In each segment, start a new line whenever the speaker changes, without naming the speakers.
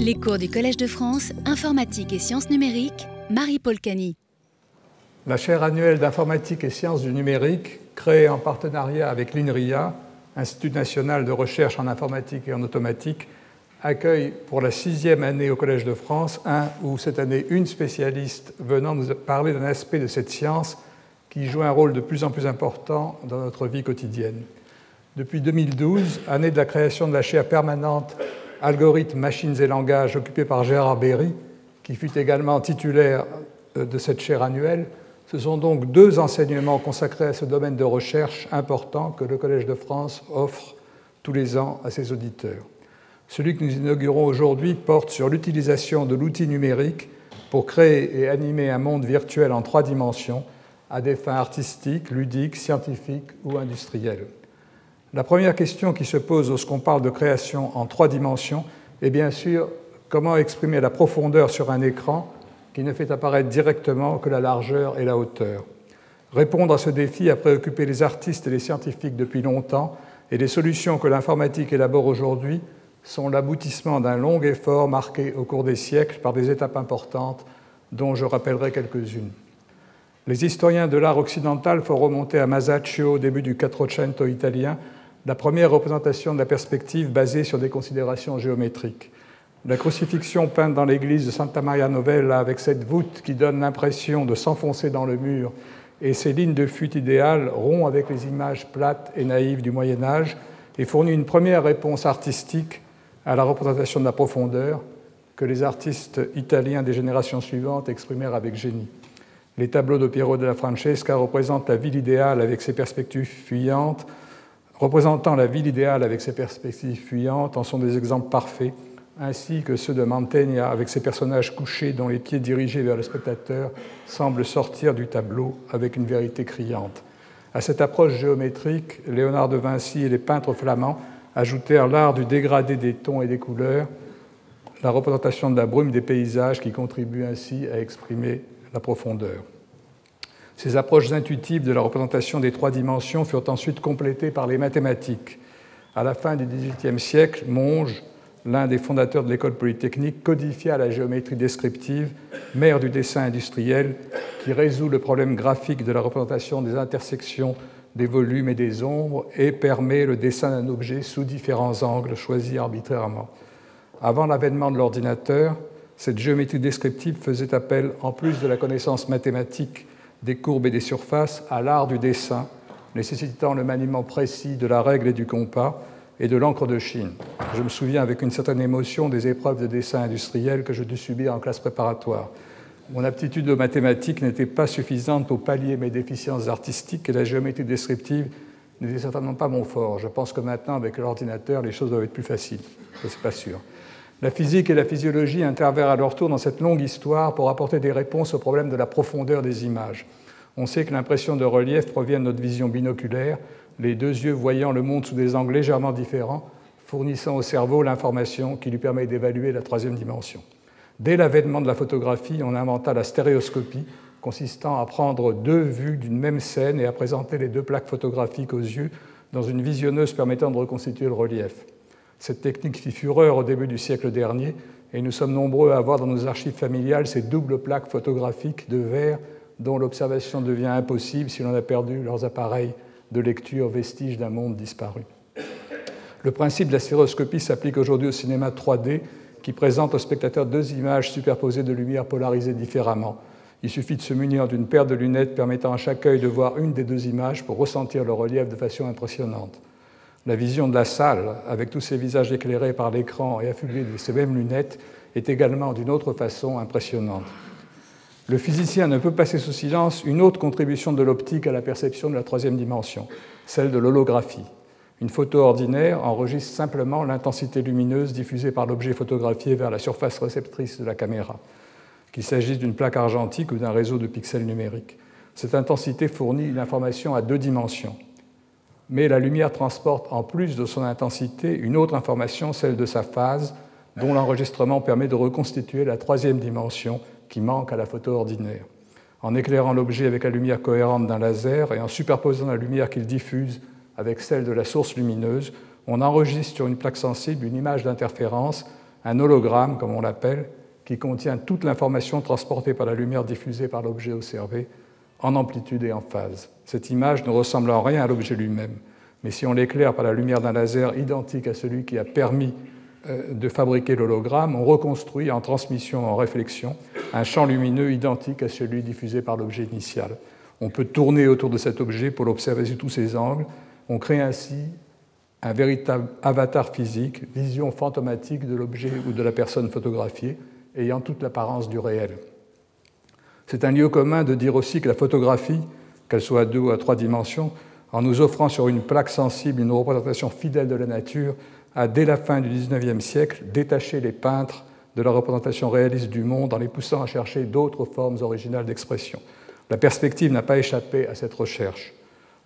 Les cours du Collège de France, informatique et sciences numériques, Marie-Paul Cani.
La chaire annuelle d'informatique et sciences du numérique, créée en partenariat avec l'INRIA, Institut national de recherche en informatique et en automatique, accueille pour la sixième année au Collège de France un ou cette année une spécialiste venant nous parler d'un aspect de cette science qui joue un rôle de plus en plus important dans notre vie quotidienne. Depuis 2012, année de la création de la chaire permanente Algorithmes, machines et langages occupée par Gérard Berry, qui fut également titulaire euh, de cette chaire annuelle, ce sont donc deux enseignements consacrés à ce domaine de recherche important que le Collège de France offre tous les ans à ses auditeurs. Celui que nous inaugurons aujourd'hui porte sur l'utilisation de l'outil numérique pour créer et animer un monde virtuel en trois dimensions à des fins artistiques, ludiques, scientifiques ou industrielles. La première question qui se pose lorsqu'on parle de création en trois dimensions est bien sûr comment exprimer la profondeur sur un écran qui ne fait apparaître directement que la largeur et la hauteur. Répondre à ce défi a préoccupé les artistes et les scientifiques depuis longtemps et les solutions que l'informatique élabore aujourd'hui sont l'aboutissement d'un long effort marqué au cours des siècles par des étapes importantes dont je rappellerai quelques-unes. Les historiens de l'art occidental font remonter à Masaccio au début du Quattrocento italien la première représentation de la perspective basée sur des considérations géométriques. La crucifixion peinte dans l'église de Santa Maria Novella avec cette voûte qui donne l'impression de s'enfoncer dans le mur et ces lignes de fuite idéales rompt avec les images plates et naïves du Moyen Âge et fournit une première réponse artistique à la représentation de la profondeur que les artistes italiens des générations suivantes exprimèrent avec génie. Les tableaux de Piero della Francesca représentent la ville idéale avec ses perspectives fuyantes, représentant la ville idéale avec ses perspectives fuyantes en sont des exemples parfaits, ainsi que ceux de Mantegna avec ses personnages couchés dont les pieds dirigés vers le spectateur semblent sortir du tableau avec une vérité criante. À cette approche géométrique, Léonard de Vinci et les peintres flamands ajoutèrent l'art du dégradé des tons et des couleurs, la représentation de la brume des paysages qui contribue ainsi à exprimer la profondeur. Ces approches intuitives de la représentation des trois dimensions furent ensuite complétées par les mathématiques. À la fin du XVIIIe siècle, Monge, l'un des fondateurs de l'école polytechnique, codifia la géométrie descriptive, mère du dessin industriel, qui résout le problème graphique de la représentation des intersections des volumes et des ombres et permet le dessin d'un objet sous différents angles choisis arbitrairement. Avant l'avènement de l'ordinateur, cette géométrie descriptive faisait appel, en plus de la connaissance mathématique des courbes et des surfaces à l'art du dessin, nécessitant le maniement précis de la règle et du compas et de l'encre de Chine. Je me souviens avec une certaine émotion des épreuves de dessin industriel que je dus subir en classe préparatoire. Mon aptitude aux mathématiques n'était pas suffisante pour pallier mes déficiences artistiques et la géométrie descriptive n'était certainement pas mon fort. Je pense que maintenant, avec l'ordinateur, les choses doivent être plus faciles. Je ne suis pas sûr. La physique et la physiologie intervinrent à leur tour dans cette longue histoire pour apporter des réponses au problème de la profondeur des images. On sait que l'impression de relief provient de notre vision binoculaire, les deux yeux voyant le monde sous des angles légèrement différents, fournissant au cerveau l'information qui lui permet d'évaluer la troisième dimension. Dès l'avènement de la photographie, on inventa la stéréoscopie, consistant à prendre deux vues d'une même scène et à présenter les deux plaques photographiques aux yeux dans une visionneuse permettant de reconstituer le relief. Cette technique fit fureur au début du siècle dernier et nous sommes nombreux à avoir dans nos archives familiales ces doubles plaques photographiques de verre dont l'observation devient impossible si l'on a perdu leurs appareils de lecture vestiges d'un monde disparu. Le principe de la sphéroscopie s'applique aujourd'hui au cinéma 3D qui présente au spectateur deux images superposées de lumière polarisées différemment. Il suffit de se munir d'une paire de lunettes permettant à chaque œil de voir une des deux images pour ressentir le relief de façon impressionnante. La vision de la salle, avec tous ces visages éclairés par l'écran et affublés de ces mêmes lunettes, est également d'une autre façon impressionnante. Le physicien ne peut passer sous silence une autre contribution de l'optique à la perception de la troisième dimension, celle de l'holographie. Une photo ordinaire enregistre simplement l'intensité lumineuse diffusée par l'objet photographié vers la surface réceptrice de la caméra, qu'il s'agisse d'une plaque argentique ou d'un réseau de pixels numériques. Cette intensité fournit une information à deux dimensions mais la lumière transporte en plus de son intensité une autre information, celle de sa phase, dont l'enregistrement permet de reconstituer la troisième dimension qui manque à la photo ordinaire. En éclairant l'objet avec la lumière cohérente d'un laser et en superposant la lumière qu'il diffuse avec celle de la source lumineuse, on enregistre sur une plaque sensible une image d'interférence un hologramme, comme on l'appelle, qui contient toute l'information transportée par la lumière diffusée par l'objet observé en amplitude et en phase. Cette image ne ressemble en rien à l'objet lui-même, mais si on l'éclaire par la lumière d'un laser identique à celui qui a permis euh, de fabriquer l'hologramme, on reconstruit en transmission en réflexion un champ lumineux identique à celui diffusé par l'objet initial. On peut tourner autour de cet objet pour l'observer sous tous ses angles. On crée ainsi un véritable avatar physique, vision fantomatique de l'objet ou de la personne photographiée, ayant toute l'apparence du réel. C'est un lieu commun de dire aussi que la photographie, qu'elle soit à deux ou à trois dimensions, en nous offrant sur une plaque sensible une représentation fidèle de la nature, a dès la fin du XIXe siècle détaché les peintres de la représentation réaliste du monde en les poussant à chercher d'autres formes originales d'expression. La perspective n'a pas échappé à cette recherche.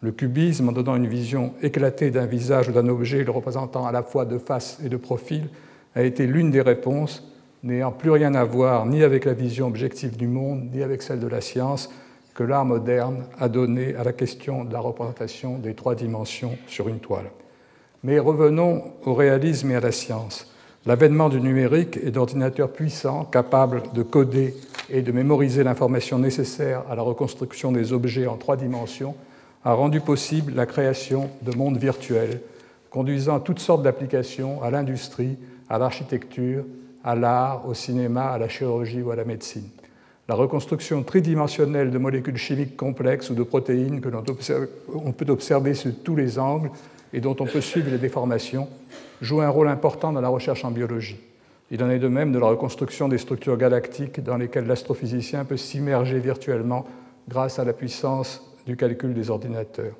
Le cubisme, en donnant une vision éclatée d'un visage ou d'un objet le représentant à la fois de face et de profil, a été l'une des réponses n'ayant plus rien à voir ni avec la vision objective du monde, ni avec celle de la science, que l'art moderne a donné à la question de la représentation des trois dimensions sur une toile. Mais revenons au réalisme et à la science. L'avènement du numérique et d'ordinateurs puissants capables de coder et de mémoriser l'information nécessaire à la reconstruction des objets en trois dimensions a rendu possible la création de mondes virtuels, conduisant toutes sortes d'applications à l'industrie, à l'architecture, à l'art, au cinéma, à la chirurgie ou à la médecine. La reconstruction tridimensionnelle de molécules chimiques complexes ou de protéines que l'on peut observer sous tous les angles et dont on peut suivre les déformations joue un rôle important dans la recherche en biologie. Il en est de même de la reconstruction des structures galactiques dans lesquelles l'astrophysicien peut s'immerger virtuellement grâce à la puissance du calcul des ordinateurs.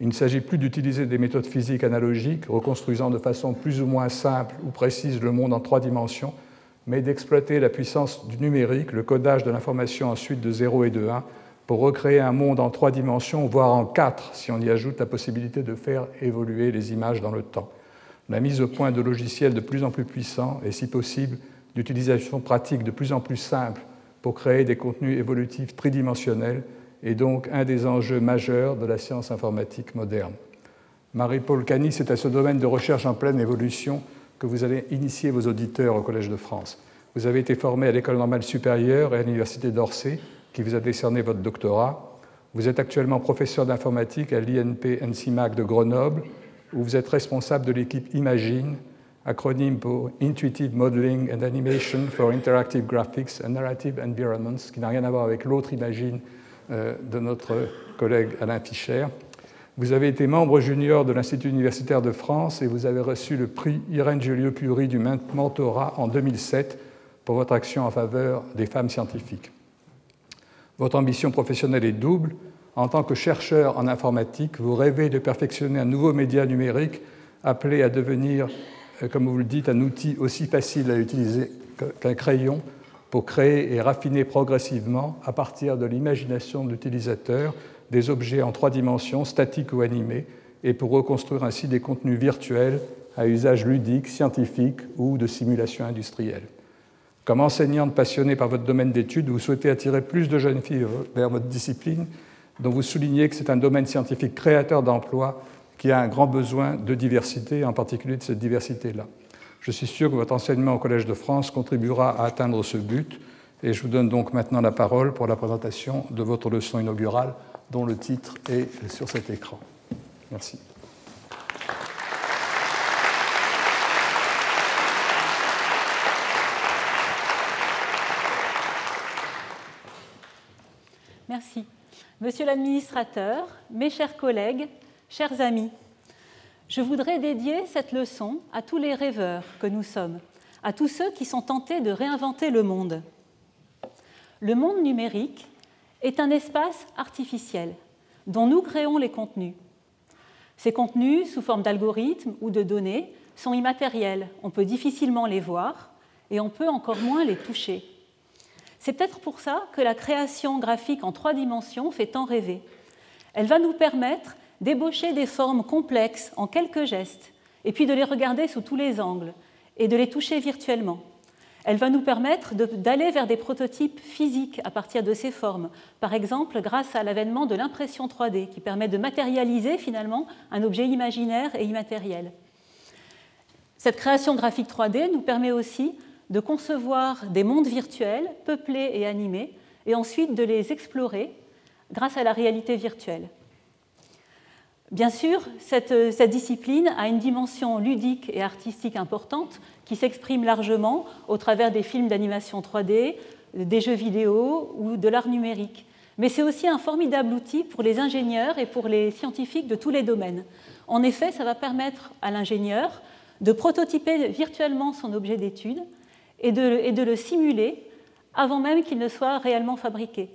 Il ne s'agit plus d'utiliser des méthodes physiques analogiques, reconstruisant de façon plus ou moins simple ou précise le monde en trois dimensions, mais d'exploiter la puissance du numérique, le codage de l'information ensuite de 0 et de 1, pour recréer un monde en trois dimensions, voire en quatre, si on y ajoute la possibilité de faire évoluer les images dans le temps. La mise au point de logiciels de plus en plus puissants et, si possible, d'utilisation pratique de plus en plus simple pour créer des contenus évolutifs tridimensionnels est donc un des enjeux majeurs de la science informatique moderne. Marie-Paul Cani, c'est à ce domaine de recherche en pleine évolution que vous allez initier vos auditeurs au Collège de France. Vous avez été formé à l'École normale supérieure et à l'Université d'Orsay, qui vous a décerné votre doctorat. Vous êtes actuellement professeur d'informatique à l'INP NCMAC de Grenoble, où vous êtes responsable de l'équipe Imagine, acronyme pour Intuitive Modeling and Animation for Interactive Graphics and Narrative Environments, qui n'a rien à voir avec l'autre Imagine de notre collègue Alain Fischer. Vous avez été membre junior de l'Institut universitaire de France et vous avez reçu le prix Irène Joliot-Curie du mentorat en 2007 pour votre action en faveur des femmes scientifiques. Votre ambition professionnelle est double. En tant que chercheur en informatique, vous rêvez de perfectionner un nouveau média numérique appelé à devenir, euh, comme vous le dites, un outil aussi facile à utiliser qu'un crayon pour créer et raffiner progressivement, à partir de l'imagination de l'utilisateur, des objets en trois dimensions, statiques ou animés, et pour reconstruire ainsi des contenus virtuels à usage ludique, scientifique ou de simulation industrielle. Comme enseignante passionnée par votre domaine d'études, vous souhaitez attirer plus de jeunes filles vers votre discipline, dont vous soulignez que c'est un domaine scientifique créateur d'emplois qui a un grand besoin de diversité, en particulier de cette diversité-là. Je suis sûr que votre enseignement au Collège de France contribuera à atteindre ce but. Et je vous donne donc maintenant la parole pour la présentation de votre leçon inaugurale, dont le titre est sur cet écran. Merci.
Merci. Monsieur l'administrateur, mes chers collègues, chers amis, je voudrais dédier cette leçon à tous les rêveurs que nous sommes, à tous ceux qui sont tentés de réinventer le monde. Le monde numérique est un espace artificiel dont nous créons les contenus. Ces contenus, sous forme d'algorithmes ou de données, sont immatériels. On peut difficilement les voir et on peut encore moins les toucher. C'est peut-être pour ça que la création graphique en trois dimensions fait tant rêver. Elle va nous permettre d'ébaucher des formes complexes en quelques gestes, et puis de les regarder sous tous les angles, et de les toucher virtuellement. Elle va nous permettre d'aller vers des prototypes physiques à partir de ces formes, par exemple grâce à l'avènement de l'impression 3D, qui permet de matérialiser finalement un objet imaginaire et immatériel. Cette création graphique 3D nous permet aussi de concevoir des mondes virtuels peuplés et animés, et ensuite de les explorer grâce à la réalité virtuelle. Bien sûr, cette, discipline a une dimension ludique et artistique importante qui s'exprime largement au travers des films d'animation 3D, des jeux vidéo ou de l'art numérique. Mais c'est aussi un formidable outil pour les ingénieurs et pour les scientifiques de tous les domaines. En effet, ça va permettre à l'ingénieur de prototyper virtuellement son objet d'étude et de, le simuler avant même qu'il ne soit réellement fabriqué.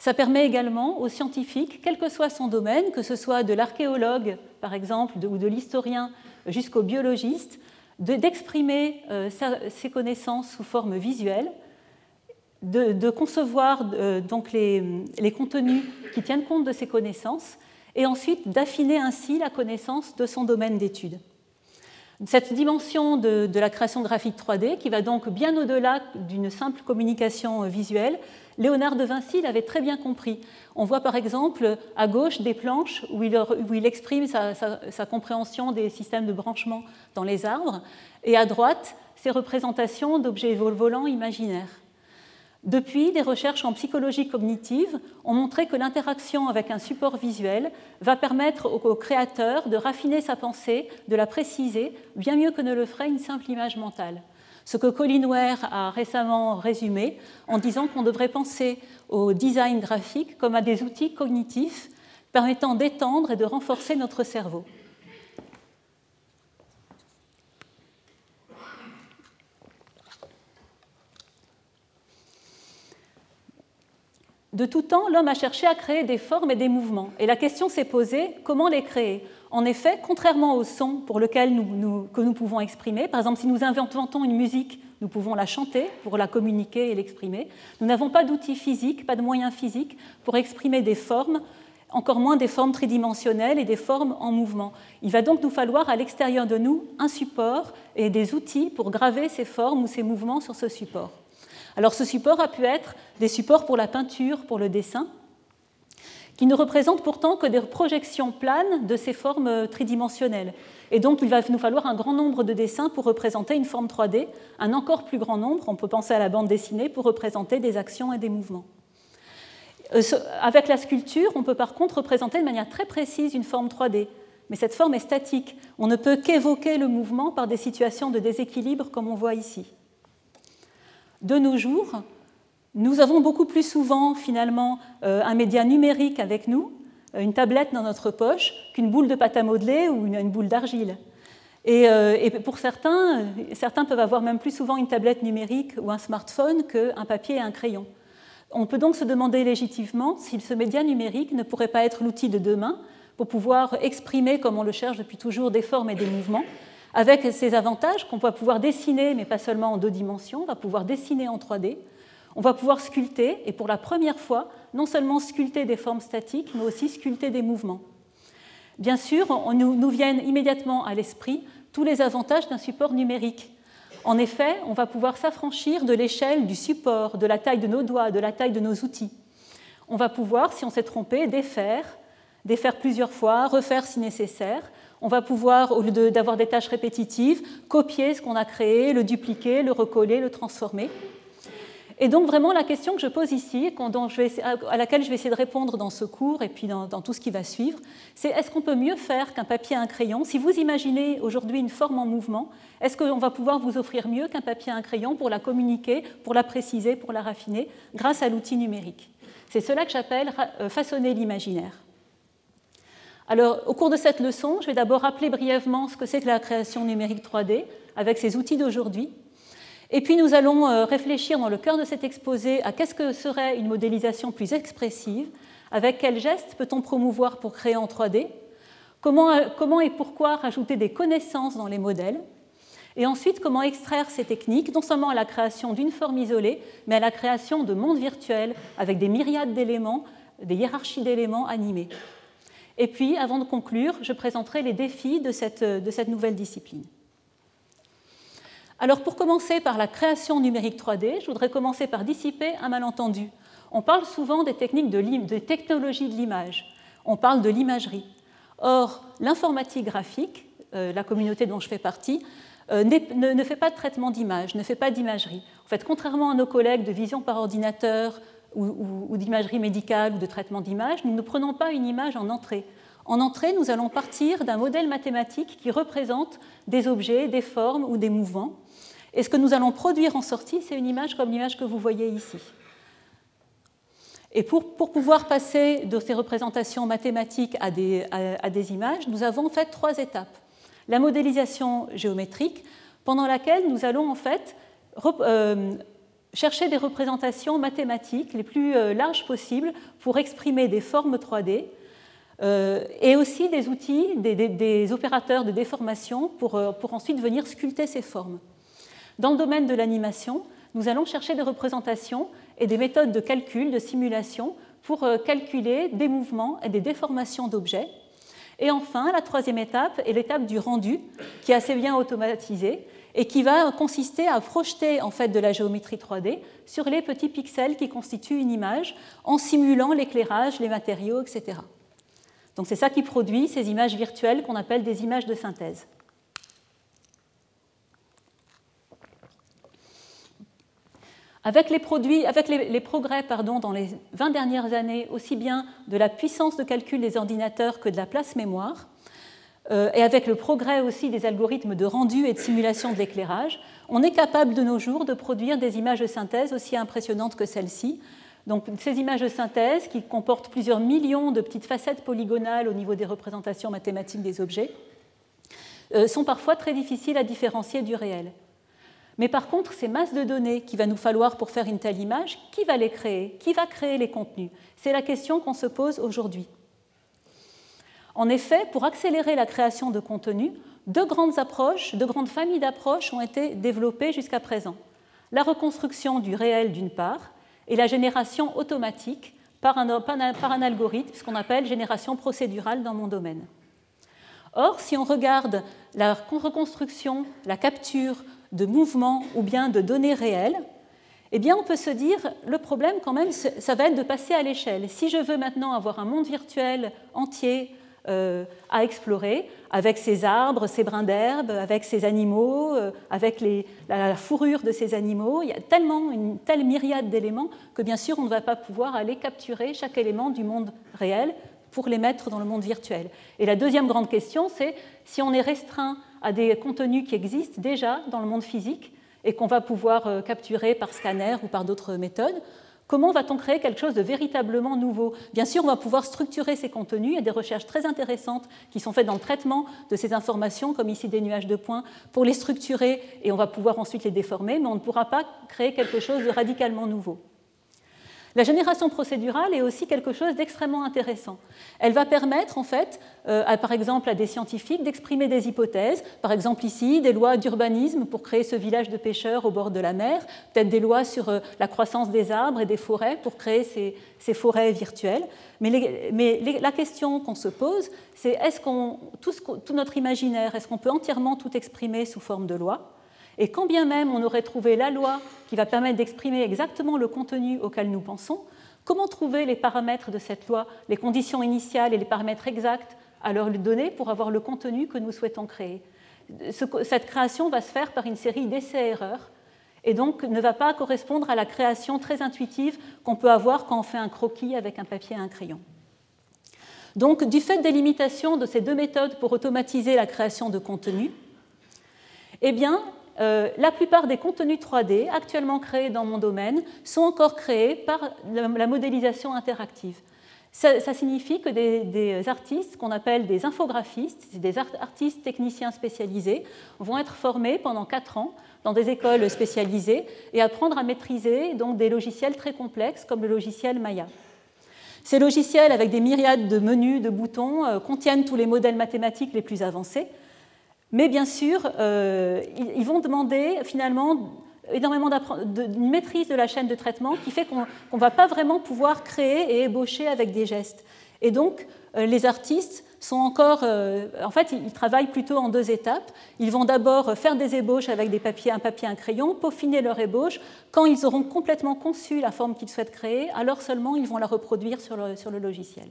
Ça permet également aux scientifiques, quel que soit son domaine, que ce soit de l'archéologue par exemple ou de l'historien jusqu'au biologiste, d'exprimer euh, ses connaissances sous forme visuelle, de, concevoir euh, donc les, contenus qui tiennent compte de ces connaissances et ensuite d'affiner ainsi la connaissance de son domaine d'étude. Cette dimension de, la création graphique 3D, qui va donc bien au-delà d'une simple communication visuelle, Léonard de Vinci l'avait très bien compris. On voit par exemple à gauche des planches où il, exprime sa, compréhension des systèmes de branchement dans les arbres, et à droite, ses représentations d'objets volants imaginaires. Depuis, des recherches en psychologie cognitive ont montré que l'interaction avec un support visuel va permettre au créateur de raffiner sa pensée, de la préciser, bien mieux que ne le ferait une simple image mentale. Ce que Colin Ware a récemment résumé en disant qu'on devrait penser au design graphique comme à des outils cognitifs permettant d'étendre et de renforcer notre cerveau. De tout temps, l'homme a cherché à créer des formes et des mouvements. Et la question s'est posée, comment les créer? En effet, contrairement au son pour lequel nous, que nous pouvons exprimer, par exemple si nous inventons une musique, nous pouvons la chanter pour la communiquer et l'exprimer, nous n'avons pas d'outils physiques, pas de moyens physiques pour exprimer des formes, encore moins des formes tridimensionnelles et des formes en mouvement. Il va donc nous falloir à l'extérieur de nous un support et des outils pour graver ces formes ou ces mouvements sur ce support. Alors ce support a pu être des supports pour la peinture, pour le dessin, qui ne représentent pourtant que des projections planes de ces formes tridimensionnelles. Et donc il va nous falloir un grand nombre de dessins pour représenter une forme 3D, un encore plus grand nombre, on peut penser à la bande dessinée, pour représenter des actions et des mouvements. Euh, avec la sculpture, on peut par contre représenter de manière très précise une forme 3D, mais cette forme est statique. On ne peut qu'évoquer le mouvement par des situations de déséquilibre comme on voit ici de nos jours, nous avons beaucoup plus souvent finalement euh, un média numérique avec nous, euh, une tablette dans notre poche, qu'une boule de pâte à modeler ou une, boule d'argile. Euh, et, pour certains, certains peuvent avoir même plus souvent une tablette numérique ou un smartphone qu'un papier et un crayon. On peut donc se demander légitimement si ce média numérique ne pourrait pas être l'outil de demain pour pouvoir exprimer, comme on le cherche depuis toujours, des formes et des mouvements, avec ces avantages qu'on va pouvoir dessiner, mais pas seulement en deux dimensions, on va pouvoir dessiner en 3D, on va pouvoir sculpter, et pour la première fois, non seulement sculpter des formes statiques, mais aussi sculpter des mouvements. Bien sûr, on nous, viennent immédiatement à l'esprit tous les avantages d'un support numérique. En effet, on va pouvoir s'affranchir de l'échelle du support, de la taille de nos doigts, de la taille de nos outils. On va pouvoir, si on s'est trompé, défaire, défaire plusieurs fois, refaire si nécessaire, on va pouvoir, au lieu d'avoir des tâches répétitives, copier ce qu'on a créé, le dupliquer, le recoller, le transformer. Et donc vraiment la question que je pose ici, à laquelle je vais essayer de répondre dans ce cours et puis dans, tout ce qui va suivre, c'est est-ce qu'on peut mieux faire qu'un papier et un crayon? Si vous imaginez aujourd'hui une forme en mouvement, est-ce qu'on va pouvoir vous offrir mieux qu'un papier et un crayon pour la communiquer, pour la préciser, pour la raffiner, grâce à l'outil numérique? C'est cela que j'appelle euh, façonner l'imaginaire. Alors, au cours de cette leçon, je vais d'abord rappeler brièvement ce que c'est que la création numérique 3D avec ces outils d'aujourd'hui. Et puis, nous allons euh, réfléchir dans le cœur de cet exposé à qu'est-ce que serait une modélisation plus expressive, avec quels gestes peut-on promouvoir pour créer en 3D, comment, euh, comment et pourquoi rajouter des connaissances dans les modèles, et ensuite comment extraire ces techniques, non seulement à la création d'une forme isolée, mais à la création de mondes virtuels avec des myriades d'éléments, des hiérarchies d'éléments animés. Et puis, avant de conclure, je présenterai les défis de cette, nouvelle discipline. Alors, pour commencer par la création numérique 3D, je voudrais commencer par dissiper un malentendu. On parle souvent des techniques de, des technologies de l'image. On parle de l'imagerie. Or, l'informatique graphique, euh, la communauté dont je fais partie, ne, fait pas de traitement d'image, ne fait pas d'imagerie. En fait, contrairement à nos collègues de vision par ordinateur ou, d'imagerie médicale ou de traitement d'image, nous ne prenons pas une image en entrée. En entrée, nous allons partir d'un modèle mathématique qui représente des objets, des formes ou des mouvements. Et ce que nous allons produire en sortie, c'est une image comme l'image que vous voyez ici. Et pour, pouvoir passer de ces représentations mathématiques à des, des, images, nous avons en fait trois étapes. La modélisation géométrique, pendant laquelle nous allons en fait euh, chercher des représentations mathématiques les plus euh, larges possibles pour exprimer des formes 3D euh, et aussi des outils, des, opérateurs de déformation pour, pour, ensuite venir sculpter ces formes. Dans le domaine de l'animation, nous allons chercher des représentations et des méthodes de calcul, de simulation pour calculer des mouvements et des déformations d'objets. Et enfin, la troisième étape est l'étape du rendu, qui est assez bien automatisée et qui va consister à projeter en fait de la géométrie 3D sur les petits pixels qui constituent une image en simulant l'éclairage, les matériaux, etc. Donc c'est ça qui produit ces images virtuelles qu'on appelle des images de synthèse. Avec les, produits, avec les, progrès dans les 20 dernières années, aussi bien de la puissance de calcul des ordinateurs que de la place mémoire, et avec le progrès aussi des algorithmes de rendu et de simulation de l'éclairage, on est capable de nos jours de produire des images de synthèse aussi impressionnantes que celles-ci. Donc ces images de synthèse qui comportent plusieurs millions de petites facettes polygonales au niveau des représentations mathématiques des objets euh, sont parfois très difficiles à différencier du réel. Mais par contre, ces masses de données qu'il va nous falloir pour faire une telle image, qui va les créer? Qui va créer les contenus? C'est la question qu'on se pose aujourd'hui. En effet, pour accélérer la création de contenu, deux grandes approches, deux grandes familles d'approches ont été développées jusqu'à présent. La reconstruction du réel d'une part et la génération automatique par un, algorithme, ce qu'on appelle génération procédurale dans mon domaine. Or, si on regarde la reconstruction, la capture de mouvements ou bien de données réelles, eh bien, on peut se dire, le problème quand même, ça va être de passer à l'échelle. Si je veux maintenant avoir un monde virtuel entier à explorer avec ces arbres, ces brins d'herbe, avec ces animaux, euh, avec la, fourrure de ces animaux. Il y a tellement une telle myriade d'éléments que bien sûr on ne va pas pouvoir aller capturer chaque élément du monde réel pour les mettre dans le monde virtuel. Et la deuxième grande question, c'est si on est restreint à des contenus qui existent déjà dans le monde physique et qu'on va pouvoir euh, capturer par scanner ou par d'autres méthodes, Comment va-t-on créer quelque chose de véritablement nouveau? Bien sûr, on va pouvoir structurer ces contenus. Il y a des recherches très intéressantes qui sont faites dans le traitement de ces informations, comme ici des nuages de points, pour les structurer et on va pouvoir ensuite les déformer, mais on ne pourra pas créer quelque chose de radicalement nouveau. La génération procédurale est aussi quelque chose d'extrêmement intéressant. Elle va permettre, en fait, euh, par exemple, à des scientifiques d'exprimer des hypothèses, par exemple ici, des lois d'urbanisme pour créer ce village de pêcheurs au bord de la mer, peut-être des lois sur euh, la croissance des arbres et des forêts pour créer ces, forêts virtuelles. Mais, la question qu'on se pose, c'est est-ce qu'on, tout notre imaginaire, est-ce qu'on peut entièrement tout exprimer sous forme de loi? Et quand bien même on aurait trouvé la loi qui va permettre d'exprimer exactement le contenu auquel nous pensons, comment trouver les paramètres de cette loi, les conditions initiales et les paramètres exacts à leur donner pour avoir le contenu que nous souhaitons créer? Cette création va se faire par une série d'essais-erreurs et donc ne va pas correspondre à la création très intuitive qu'on peut avoir quand on fait un croquis avec un papier et un crayon. Donc, du fait des limitations de ces deux méthodes pour automatiser la création de contenu, eh bien, la plupart des contenus 3D actuellement créés dans mon domaine sont encore créés par la modélisation interactive. Ça, signifie que des, artistes qu'on appelle des infographistes, des artistes techniciens spécialisés, vont être formés pendant 4 ans dans des écoles spécialisées et apprendre à maîtriser donc, des logiciels très complexes comme le logiciel Maya. Ces logiciels, avec des myriades de menus, de boutons, euh, contiennent tous les modèles mathématiques les plus avancés, mais bien sûr, euh, ils vont demander finalement énormément d'une maîtrise de la chaîne de traitement qui fait qu'on ne va pas vraiment pouvoir créer et ébaucher avec des gestes. Et donc, euh, les artistes sont encore. Euh, en fait, ils travaillent plutôt en deux étapes. Ils vont d'abord faire des ébauches avec un papier, un crayon, peaufiner leur ébauche. Quand ils auront complètement conçu la forme qu'ils souhaitent créer, alors seulement ils vont la reproduire sur le, logiciel.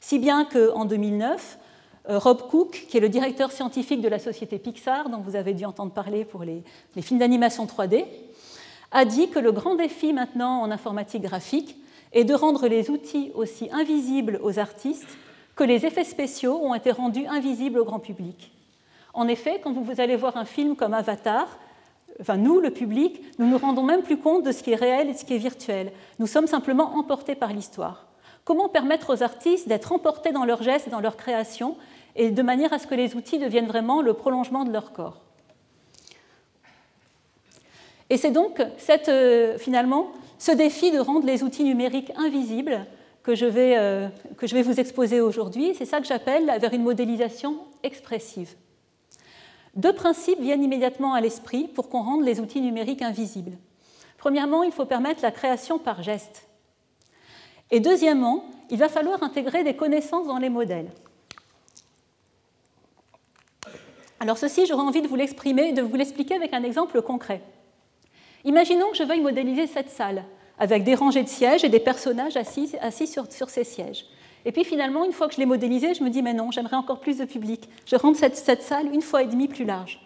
Si bien qu'en 2009, euh, Rob Cook, qui est le directeur scientifique de la société Pixar, dont vous avez dû entendre parler pour les, films d'animation 3D, a dit que le grand défi maintenant en informatique graphique est de rendre les outils aussi invisibles aux artistes que les effets spéciaux ont été rendus invisibles au grand public. En effet, quand vous allez voir un film comme Avatar, enfin nous, le public, nous nous rendons même plus compte de ce qui est réel et de ce qui est virtuel. Nous sommes simplement emportés par l'histoire. Comment permettre aux artistes d'être emportés dans leurs gestes, dans leur création, et de manière à ce que les outils deviennent vraiment le prolongement de leur corps Et c'est donc euh, finalement ce défi de rendre les outils numériques invisibles que je vais, euh, que je vais vous exposer aujourd'hui. C'est ça que j'appelle vers une modélisation expressive. Deux principes viennent immédiatement à l'esprit pour qu'on rende les outils numériques invisibles. Premièrement, il faut permettre la création par geste. Et deuxièmement, il va falloir intégrer des connaissances dans les modèles. Alors ceci, j'aurais envie de vous l'exprimer, de vous l'expliquer avec un exemple concret. Imaginons que je veuille modéliser cette salle avec des rangées de sièges et des personnages assis, sur, ces sièges. Et puis finalement, une fois que je l'ai modélisé, je me dis, mais non, j'aimerais encore plus de public. Je rends cette, cette salle une fois et demie plus large.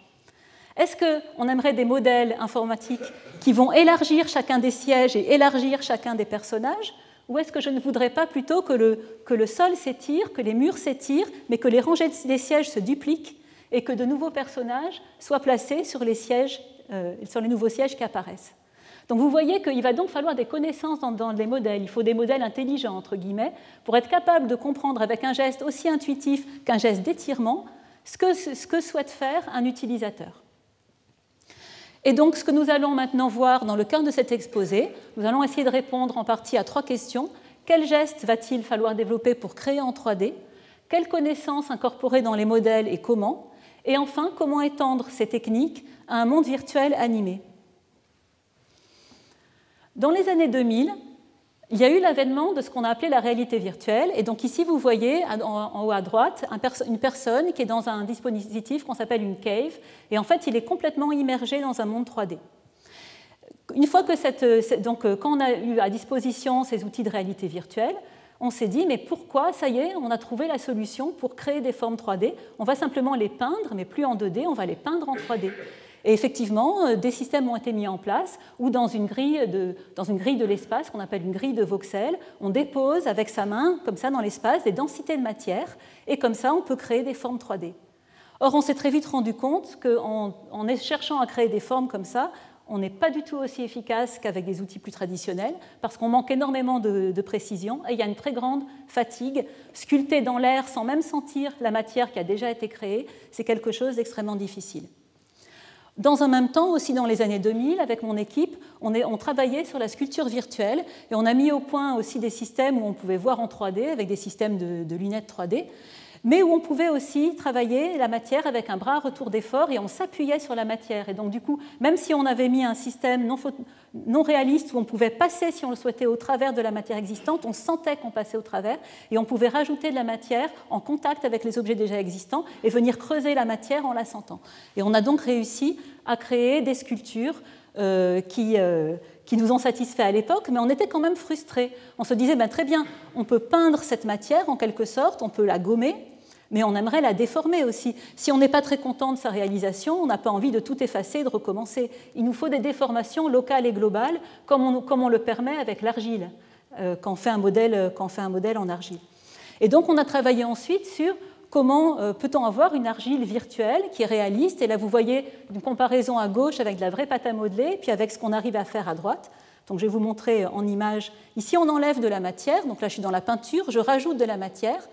Est-ce qu'on aimerait des modèles informatiques qui vont élargir chacun des sièges et élargir chacun des personnages Ou est-ce que je ne voudrais pas plutôt que le, que le sol s'étire, que les murs s'étirent, mais que les rangées des sièges se dupliquent et que de nouveaux personnages soient placés sur les, sièges, euh, sur les nouveaux sièges qui apparaissent donc vous voyez qu'il va donc falloir des connaissances dans, les modèles. Il faut des modèles intelligents, entre guillemets, pour être capable de comprendre avec un geste aussi intuitif qu'un geste d'étirement ce que, ce que souhaite faire un utilisateur. Et donc ce que nous allons maintenant voir dans le cadre de cet exposé, nous allons essayer de répondre en partie à trois questions. Quel geste va-t-il falloir développer pour créer en 3D Quelles connaissances incorporer dans les modèles et comment? Et enfin, comment étendre ces techniques à un monde virtuel animé? Dans les années 2000, il y a eu l'avènement de ce qu'on a appelé la réalité virtuelle. Et donc ici, vous voyez en haut à droite une personne qui est dans un dispositif qu'on s'appelle une cave. Et en fait, il est complètement immergé dans un monde 3D. Une fois que cette, donc, quand on a eu à disposition ces outils de réalité virtuelle, on s'est dit, mais pourquoi, ça y est, on a trouvé la solution pour créer des formes 3D On va simplement les peindre, mais plus en 2D, on va les peindre en 3D. Et effectivement, euh, des systèmes ont été mis en place où dans une grille de, dans une grille de l'espace, qu'on appelle une grille de voxels, on dépose avec sa main, comme ça, dans l'espace, des densités de matière, et comme ça, on peut créer des formes 3D. Or, on s'est très vite rendu compte qu'en en cherchant à créer des formes comme ça, on n'est pas du tout aussi efficace qu'avec des outils plus traditionnels, parce qu'on manque énormément de, précision et il y a une très grande fatigue. Sculpter dans l'air sans même sentir la matière qui a déjà été créée, c'est quelque chose d'extrêmement difficile. Dans un même temps, aussi dans les années 2000, avec mon équipe, on, travaillait sur la sculpture virtuelle et on a mis au point aussi des systèmes où on pouvait voir en 3D avec des systèmes de, lunettes 3D, mais où on pouvait aussi travailler la matière avec un bras retour d'effort et on s'appuyait sur la matière. Et donc du coup, même si on avait mis un système non, réaliste où on pouvait passer, si on le souhaitait, au travers de la matière existante, on sentait qu'on passait au travers et on pouvait rajouter de la matière en contact avec les objets déjà existants et venir creuser la matière en la sentant. Et on a donc réussi à créer des sculptures euh, qui, euh, qui, nous ont satisfait à l'époque, mais on était quand même frustrés. On se disait, ben, très bien, on peut peindre cette matière en quelque sorte, on peut la gommer, mais on aimerait la déformer aussi. Si on n'est pas très content de sa réalisation, on n'a pas envie de tout effacer de recommencer. Il nous faut des déformations locales et globales, comme on, le permet avec l'argile, euh, quand, on fait un modèle, quand on fait un modèle en argile. Et donc on a travaillé ensuite sur comment euh, peut-on avoir une argile virtuelle qui est réaliste. Et là, vous voyez une comparaison à gauche avec de la vraie pâte à modeler, puis avec ce qu'on arrive à faire à droite. Donc je vais vous montrer en image. Ici, on enlève de la matière. Donc là, je suis dans la peinture, je rajoute de la matière.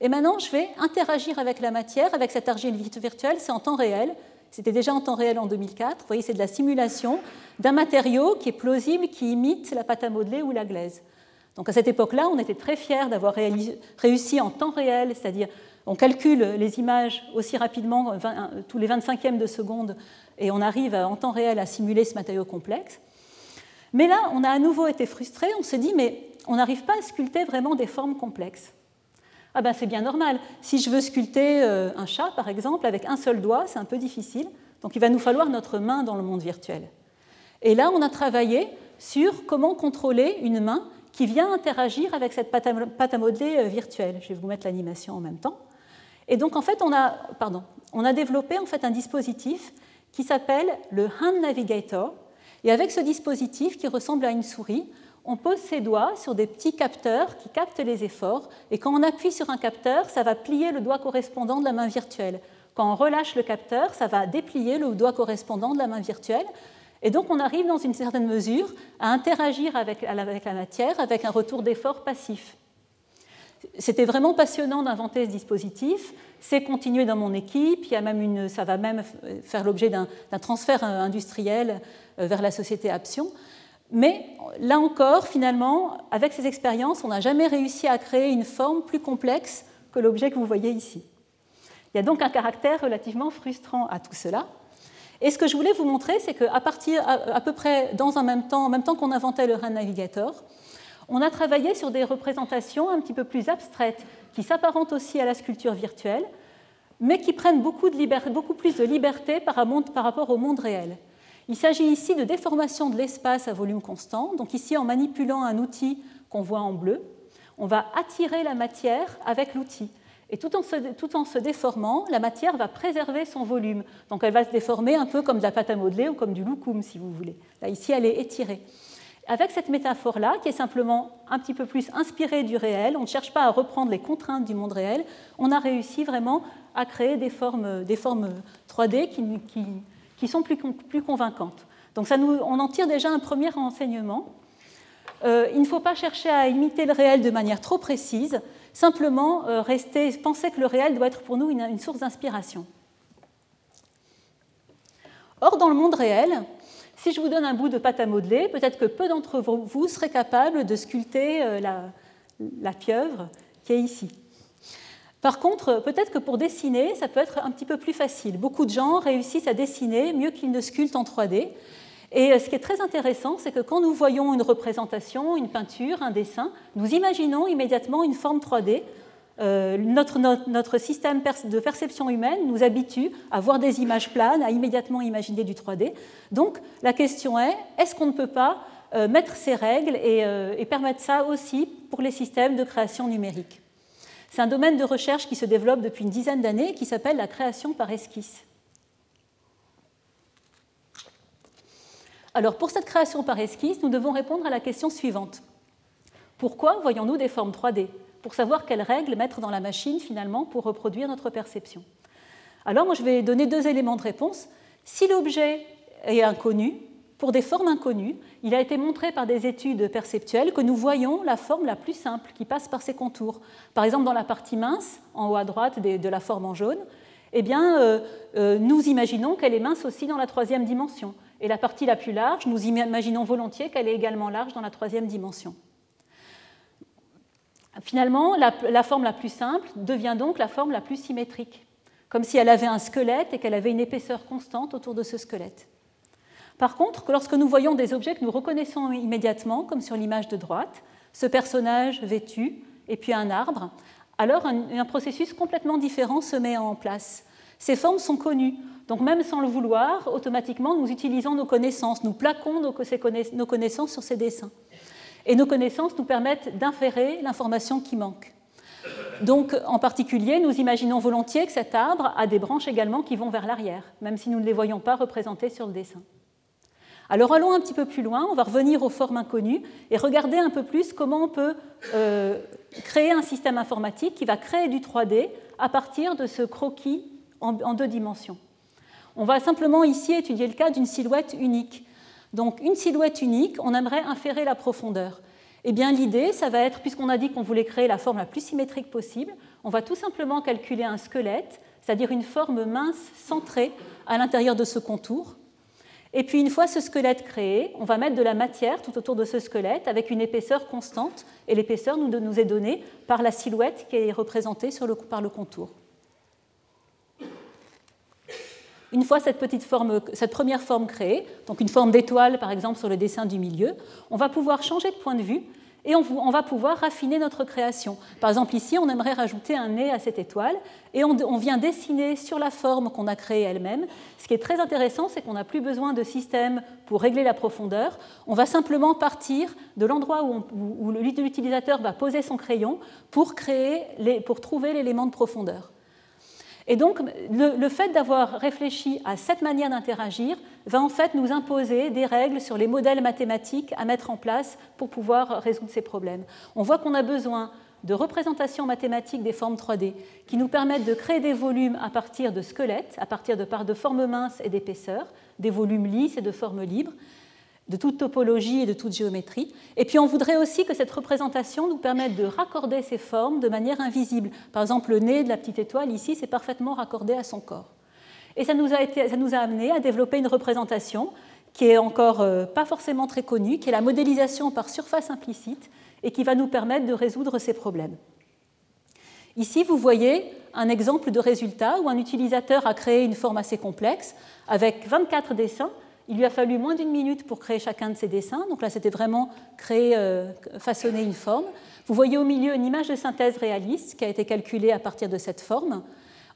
Et maintenant, je vais interagir avec la matière, avec cette argile virtuelle, c'est en temps réel. C'était déjà en temps réel en 2004. Vous voyez, c'est de la simulation d'un matériau qui est plausible, qui imite la pâte à modeler ou la glaise. Donc à cette époque-là, on était très fiers d'avoir réussi en temps réel, c'est-à-dire on calcule les images aussi rapidement, tous les 25e de seconde, et on arrive en temps réel à simuler ce matériau complexe. Mais là, on a à nouveau été frustrés, on se dit, mais on n'arrive pas à sculpter vraiment des formes complexes. Ah ben c'est bien normal. Si je veux sculpter euh, un chat, par exemple, avec un seul doigt, c'est un peu difficile. Donc il va nous falloir notre main dans le monde virtuel. Et là, on a travaillé sur comment contrôler une main qui vient interagir avec cette pâte à modeler euh, virtuelle. Je vais vous mettre l'animation en même temps. Et donc en fait, on a, pardon, on a développé un dispositif qui s'appelle le Hand Navigator. Et avec ce dispositif qui ressemble à une souris, on pose ses doigts sur des petits capteurs qui captent les efforts. Et quand on appuie sur un capteur, ça va plier le doigt correspondant de la main virtuelle. Quand on relâche le capteur, ça va déplier le doigt correspondant de la main virtuelle. Et donc on arrive dans une certaine mesure à interagir avec, la matière avec un retour d'effort passif. C'était vraiment passionnant d'inventer ce dispositif. C'est continué dans mon équipe. Il y a même ça va même faire l'objet d'un transfert industriel euh, vers la société Aption. Mais là encore, finalement, avec ces expériences, on n'a jamais réussi à créer une forme plus complexe que l'objet que vous voyez ici. Il y a donc un caractère relativement frustrant à tout cela. Et ce que je voulais vous montrer, c'est qu'à partir, à, peu près dans un même temps, en même temps qu'on inventait le RAN Navigator, on a travaillé sur des représentations un petit peu plus abstraites, qui s'apparentent aussi à la sculpture virtuelle, mais qui prennent beaucoup, plus de liberté par rapport au monde réel. Il s'agit ici de déformation de l'espace à volume constant. Donc ici, en manipulant un outil qu'on voit en bleu, on va attirer la matière avec l'outil. Et tout en, se, déformant, la matière va préserver son volume. Donc elle va se déformer un peu comme de la pâte à modeler ou comme du loukoum, si vous voulez. Là, ici, elle est étirée. Avec cette métaphore-là, qui est simplement un petit peu plus inspirée du réel, on ne cherche pas à reprendre les contraintes du monde réel, on a réussi vraiment à créer des formes, des formes 3D qui, qui, qui sont plus, convaincantes. Donc on en tire déjà un premier renseignement. Euh, il ne faut pas chercher à imiter le réel de manière trop précise, simplement euh, rester, penser que le réel doit être pour nous une, source d'inspiration. Or, dans le monde réel, si je vous donne un bout de pâte à modeler, peut-être que peu d'entre vous seraient capables de sculpter euh, la pieuvre qui est ici. Par contre, peut-être que pour dessiner, ça peut être un petit peu plus facile. Beaucoup de gens réussissent à dessiner mieux qu'ils ne sculptent en 3D. Et euh, ce qui est très intéressant, c'est que quand nous voyons une représentation, une peinture, un dessin, nous imaginons immédiatement une forme 3D. Euh, notre, système de perception humaine nous habitue à voir des images planes, à immédiatement imaginer du 3D. Donc la question est, est-ce qu'on ne peut pas euh, mettre ces règles et permettre ça aussi pour les systèmes de création numérique? C'est un domaine de recherche qui se développe depuis une dizaine d'années et qui s'appelle la création par esquisse. Alors pour cette création par esquisse, nous devons répondre à la question suivante. Pourquoi voyons-nous des formes 3D Pour savoir quelles règles mettre dans la machine finalement pour reproduire notre perception? Alors moi je vais donner deux éléments de réponse. Si l'objet est inconnu, pour des formes inconnues, il a été montré par des études perceptuelles que nous voyons la forme la plus simple qui passe par ses contours. Par exemple, dans la partie mince, en haut à droite de la forme en jaune, eh bien, euh, euh, nous imaginons qu'elle est mince aussi dans la troisième dimension. Et la partie la plus large, nous imaginons volontiers qu'elle est également large dans la troisième dimension. Finalement, la forme la plus simple devient donc la forme la plus symétrique, comme si elle avait un squelette et qu'elle avait une épaisseur constante autour de ce squelette. Par contre, lorsque nous voyons des objets que nous reconnaissons immédiatement, comme sur l'image de droite, ce personnage vêtu et puis un arbre, alors un, processus complètement différent se met en place. Ces formes sont connues, donc même sans le vouloir, automatiquement nous utilisons nos connaissances, nous plaquons nos, connaissances sur ces dessins. Et nos connaissances nous permettent d'inférer l'information qui manque. Donc, en particulier, nous imaginons volontiers que cet arbre a des branches également qui vont vers l'arrière, même si nous ne les voyons pas représentées sur le dessin. Alors allons un petit peu plus loin, on va revenir aux formes inconnues et regarder un peu plus comment on peut euh, créer un système informatique qui va créer du 3D à partir de ce croquis en, deux dimensions. On va simplement ici étudier le cas d'une silhouette unique. Donc une silhouette unique, on aimerait inférer la profondeur. Eh bien l'idée, ça va être, puisqu'on a dit qu'on voulait créer la forme la plus symétrique possible, on va tout simplement calculer un squelette, c'est-à-dire une forme mince centrée à l'intérieur de ce contour. Et puis une fois ce squelette créé, on va mettre de la matière tout autour de ce squelette avec une épaisseur constante. Et l'épaisseur nous, est donnée par la silhouette qui est représentée par le contour. Une fois cette, cette première forme créée, donc une forme d'étoile par exemple sur le dessin du milieu, on va pouvoir changer de point de vue et on, va pouvoir raffiner notre création. Par exemple, ici, on aimerait rajouter un nez à cette étoile, et on, vient dessiner sur la forme qu'on a créée elle-même. Ce qui est très intéressant, c'est qu'on n'a plus besoin de système pour régler la profondeur. On va simplement partir de l'endroit où, l'utilisateur va poser son crayon pour, trouver l'élément de profondeur. Et donc, le, fait d'avoir réfléchi à cette manière d'interagir va en fait nous imposer des règles sur les modèles mathématiques à mettre en place pour pouvoir résoudre ces problèmes. On voit qu'on a besoin de représentations mathématiques des formes 3D qui nous permettent de créer des volumes à partir de squelettes, à partir de, de formes minces et d'épaisseurs, des volumes lisses et de formes libres, de toute topologie et de toute géométrie. Et puis on voudrait aussi que cette représentation nous permette de raccorder ces formes de manière invisible. Par exemple, le nez de la petite étoile ici, c'est parfaitement raccordé à son corps. Et ça nous a, amené à développer une représentation qui est encore euh, pas forcément très connue, qui est la modélisation par surface implicite et qui va nous permettre de résoudre ces problèmes. Ici, vous voyez un exemple de résultat où un utilisateur a créé une forme assez complexe avec 24 dessins il lui a fallu moins d'une minute pour créer chacun de ces dessins. Donc là, c'était vraiment créer, euh, façonner une forme. Vous voyez au milieu une image de synthèse réaliste qui a été calculée à partir de cette forme.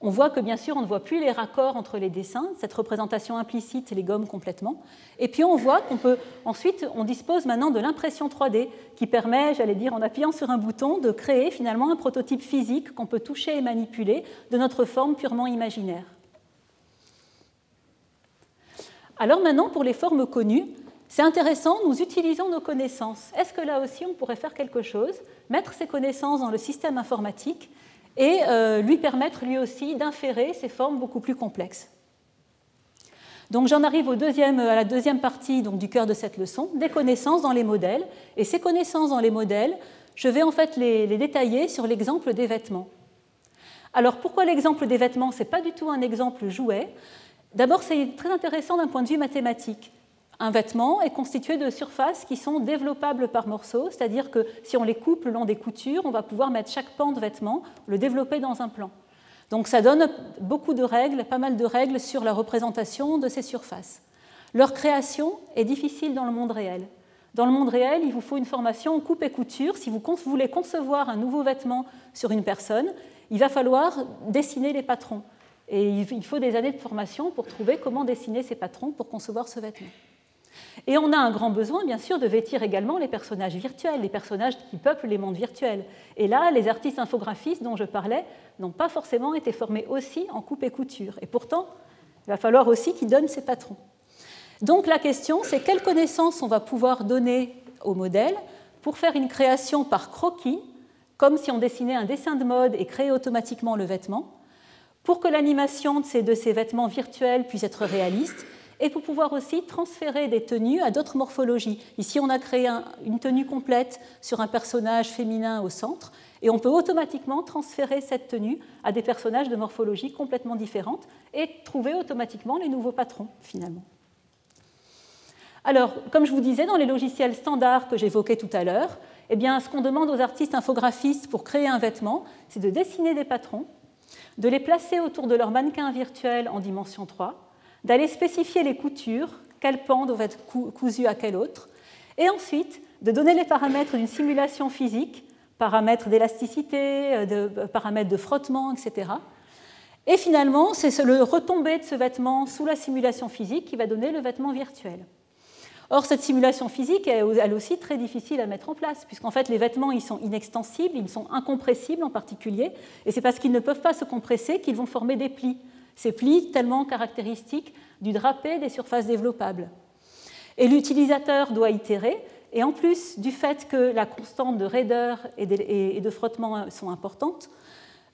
On voit que bien sûr, on ne voit plus les raccords entre les dessins, cette représentation implicite les gomme complètement. Et puis on voit qu'on peut ensuite, on dispose maintenant de l'impression 3D qui permet, j'allais dire, en appuyant sur un bouton, de créer finalement un prototype physique qu'on peut toucher et manipuler de notre forme purement imaginaire. Alors maintenant, pour les formes connues, c'est intéressant, nous utilisons nos connaissances. Est-ce que là aussi, on pourrait faire quelque chose, mettre ces connaissances dans le système informatique et euh, lui permettre lui aussi d'inférer ces formes beaucoup plus complexes? Donc j'en arrive à la deuxième partie donc, du cœur de cette leçon, des connaissances dans les modèles. Et ces connaissances dans les modèles, je vais en fait les, les détailler sur l'exemple des vêtements. Alors pourquoi l'exemple des vêtements Ce n'est pas du tout un exemple jouet? D'abord, c'est très intéressant d'un point de vue mathématique. Un vêtement est constitué de surfaces qui sont développables par morceaux, c'est-à-dire que si on les coupe le long des coutures, on va pouvoir mettre chaque pan de vêtement, le développer dans un plan. Donc ça donne beaucoup de règles, pas mal de règles sur la représentation de ces surfaces. Leur création est difficile dans le monde réel. Dans le monde réel, il vous faut une formation en coupe et couture. Si vous voulez concevoir un nouveau vêtement sur une personne, il va falloir dessiner les patrons. Et il faut des années de formation pour trouver comment dessiner ces patrons pour concevoir ce vêtement. Et on a un grand besoin, bien sûr, de vêtir également les personnages virtuels, les personnages qui peuplent les mondes virtuels. Et là, les artistes infographistes dont je parlais n'ont pas forcément été formés aussi en coupe et couture. Et pourtant, il va falloir aussi qu'ils donnent ces patrons. Donc la question, c'est quelles connaissances on va pouvoir donner au modèle pour faire une création par croquis, comme si on dessinait un dessin de mode et créait automatiquement le vêtement, pour que l'animation de ces, vêtements virtuels puisse être réaliste et pour pouvoir aussi transférer des tenues à d'autres morphologies. Ici, on a créé une tenue complète sur un personnage féminin au centre, et on peut automatiquement transférer cette tenue à des personnages de morphologie complètement différentes et trouver automatiquement les nouveaux patrons, finalement. Alors, comme je vous disais, dans les logiciels standards que j'évoquais tout à l'heure, eh ce qu'on demande aux artistes infographistes pour créer un vêtement, c'est de dessiner des patrons de les placer autour de leur mannequin virtuel en dimension 3, d'aller spécifier les coutures, quel pan doivent être cousu à quel autre, et ensuite de donner les paramètres d'une simulation physique, paramètres d'élasticité, euh, de, euh, paramètres de frottement, etc. Et finalement, c'est le retombé de ce vêtement sous la simulation physique qui va donner le vêtement virtuel. Or, cette simulation physique est elle aussi très difficile à mettre en place, puisqu'en fait, les vêtements ils sont inextensibles, ils sont incompressibles en particulier, et c'est parce qu'ils ne peuvent pas se compresser qu'ils vont former des plis. Ces plis tellement caractéristiques du drapé des surfaces développables. Et l'utilisateur doit itérer, et en plus du fait que la constante de raideur et de frottement sont importantes,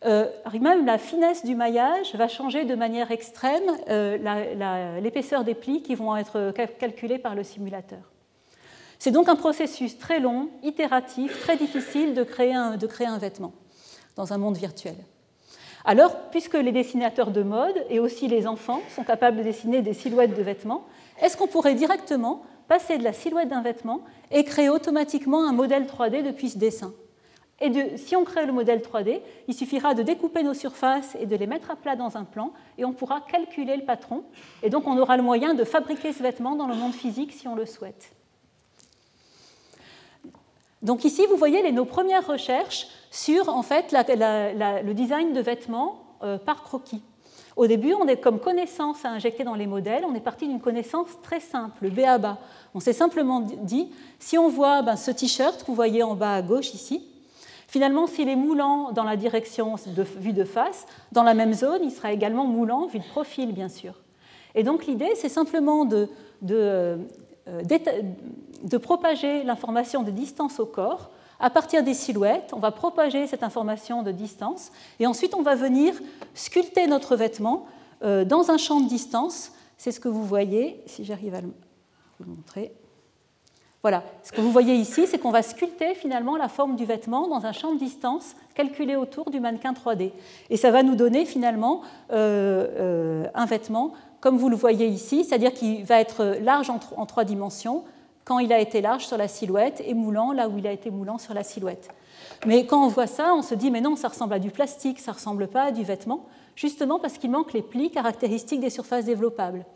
euh, même la finesse du maillage va changer de manière extrême euh, l'épaisseur des plis qui vont être calculés par le simulateur. C'est donc un processus très long, itératif, très difficile de créer, un, de créer un vêtement dans un monde virtuel. Alors, puisque les dessinateurs de mode et aussi les enfants sont capables de dessiner des silhouettes de vêtements, est-ce qu'on pourrait directement passer de la silhouette d'un vêtement et créer automatiquement un modèle 3D depuis ce dessin? Et si on crée le modèle 3D, il suffira de découper nos surfaces et de les mettre à plat dans un plan, et on pourra calculer le patron. Et donc on aura le moyen de fabriquer ce vêtement dans le monde physique si on le souhaite. Donc ici, vous voyez les, nos premières recherches sur en fait, le design de vêtements euh, par croquis. Au début, on est comme connaissance à injecter dans les modèles, on est parti d'une connaissance très simple, B à bas. On s'est simplement dit, si on voit ben, ce t-shirt que vous voyez en bas à gauche ici, Finalement, s'il est moulant dans la direction vue de face, dans la même zone, il sera également moulant vu de profil, bien sûr. Et donc l'idée, c'est simplement de, de, euh, de propager l'information de distance au corps à partir des silhouettes. On va propager cette information de distance et ensuite on va venir sculpter notre vêtement euh, dans un champ de distance. C'est ce que vous voyez, si j'arrive à vous le montrer. Voilà, ce que vous voyez ici, c'est qu'on va sculpter finalement la forme du vêtement dans un champ de distance calculé autour du mannequin 3D. Et ça va nous donner finalement euh, euh, un vêtement comme vous le voyez ici, c'est-à-dire qu'il va être large en, trois dimensions quand il a été large sur la silhouette et moulant là où il a été moulant sur la silhouette. Mais quand on voit ça, on se dit mais non, ça ressemble à du plastique, ça ressemble pas à du vêtement, justement parce qu'il manque les plis caractéristiques des surfaces développables.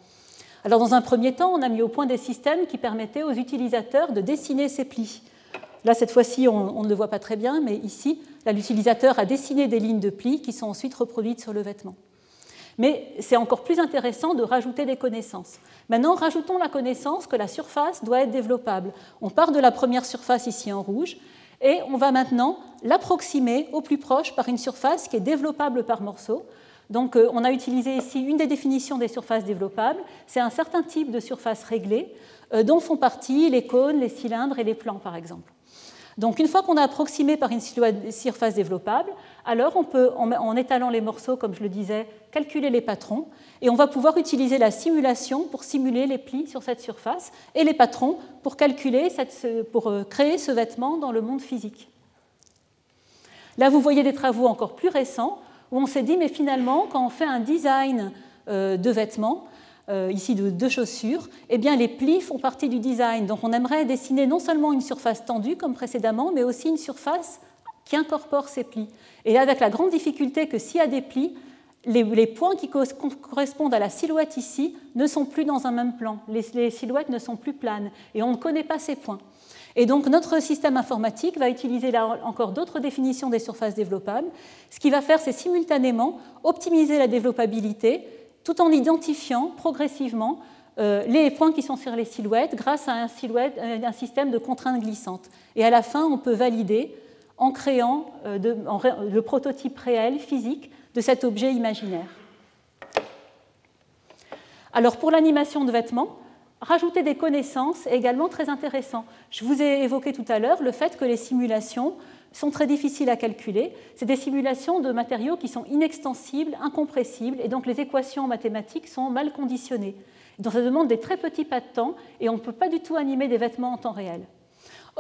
Alors dans un premier temps, on a mis au point des systèmes qui permettaient aux utilisateurs de dessiner ces plis. Là, cette fois-ci, on, ne le voit pas très bien, mais ici, l'utilisateur a dessiné des lignes de plis qui sont ensuite reproduites sur le vêtement. Mais c'est encore plus intéressant de rajouter des connaissances. Maintenant, rajoutons la connaissance que la surface doit être développable. On part de la première surface ici en rouge et on va maintenant l'approximer au plus proche par une surface qui est développable par morceau. Donc euh, on a utilisé ici une des définitions des surfaces développables. C'est un certain type de surface réglée euh, dont font partie les cônes, les cylindres et les plans par exemple. Donc une fois qu'on a approximé par une surface développable, alors on peut, en étalant les morceaux, comme je le disais, calculer les patrons, et on va pouvoir utiliser la simulation pour simuler les plis sur cette surface, et les patrons pour pour euh, créer ce vêtement dans le monde physique. Là, vous voyez des travaux encore plus récents où on s'est dit, mais finalement, quand on fait un design euh, de vêtements, euh, ici de chaussures, eh bien les plis font partie du design. Donc on aimerait dessiner non seulement une surface tendue comme précédemment, mais aussi une surface qui incorpore ces plis. Et avec la grande difficulté que s'il y a des plis, les, points qui correspondent à la silhouette ici ne sont plus dans un même plan. Les, silhouettes ne sont plus planes et on ne connaît pas ces points. Et donc notre système informatique va utiliser là encore d'autres définitions des surfaces développables. Ce qu'il va faire, c'est simultanément optimiser la développabilité, tout en identifiant progressivement euh, les points qui sont sur les silhouettes grâce à un, euh, un, système de contraintes glissantes. Et à la fin, on peut valider en créant euh, le prototype réel, physique, de cet objet imaginaire. Alors pour l'animation de vêtements, rajouter des connaissances est également très intéressant. Je vous ai évoqué tout à l'heure le fait que les simulations sont très difficiles à calculer. C'est des simulations de matériaux qui sont inextensibles, incompressibles, et donc les équations mathématiques sont mal conditionnées. Donc ça demande des très petits pas de temps, et on ne peut pas du tout animer des vêtements en temps réel.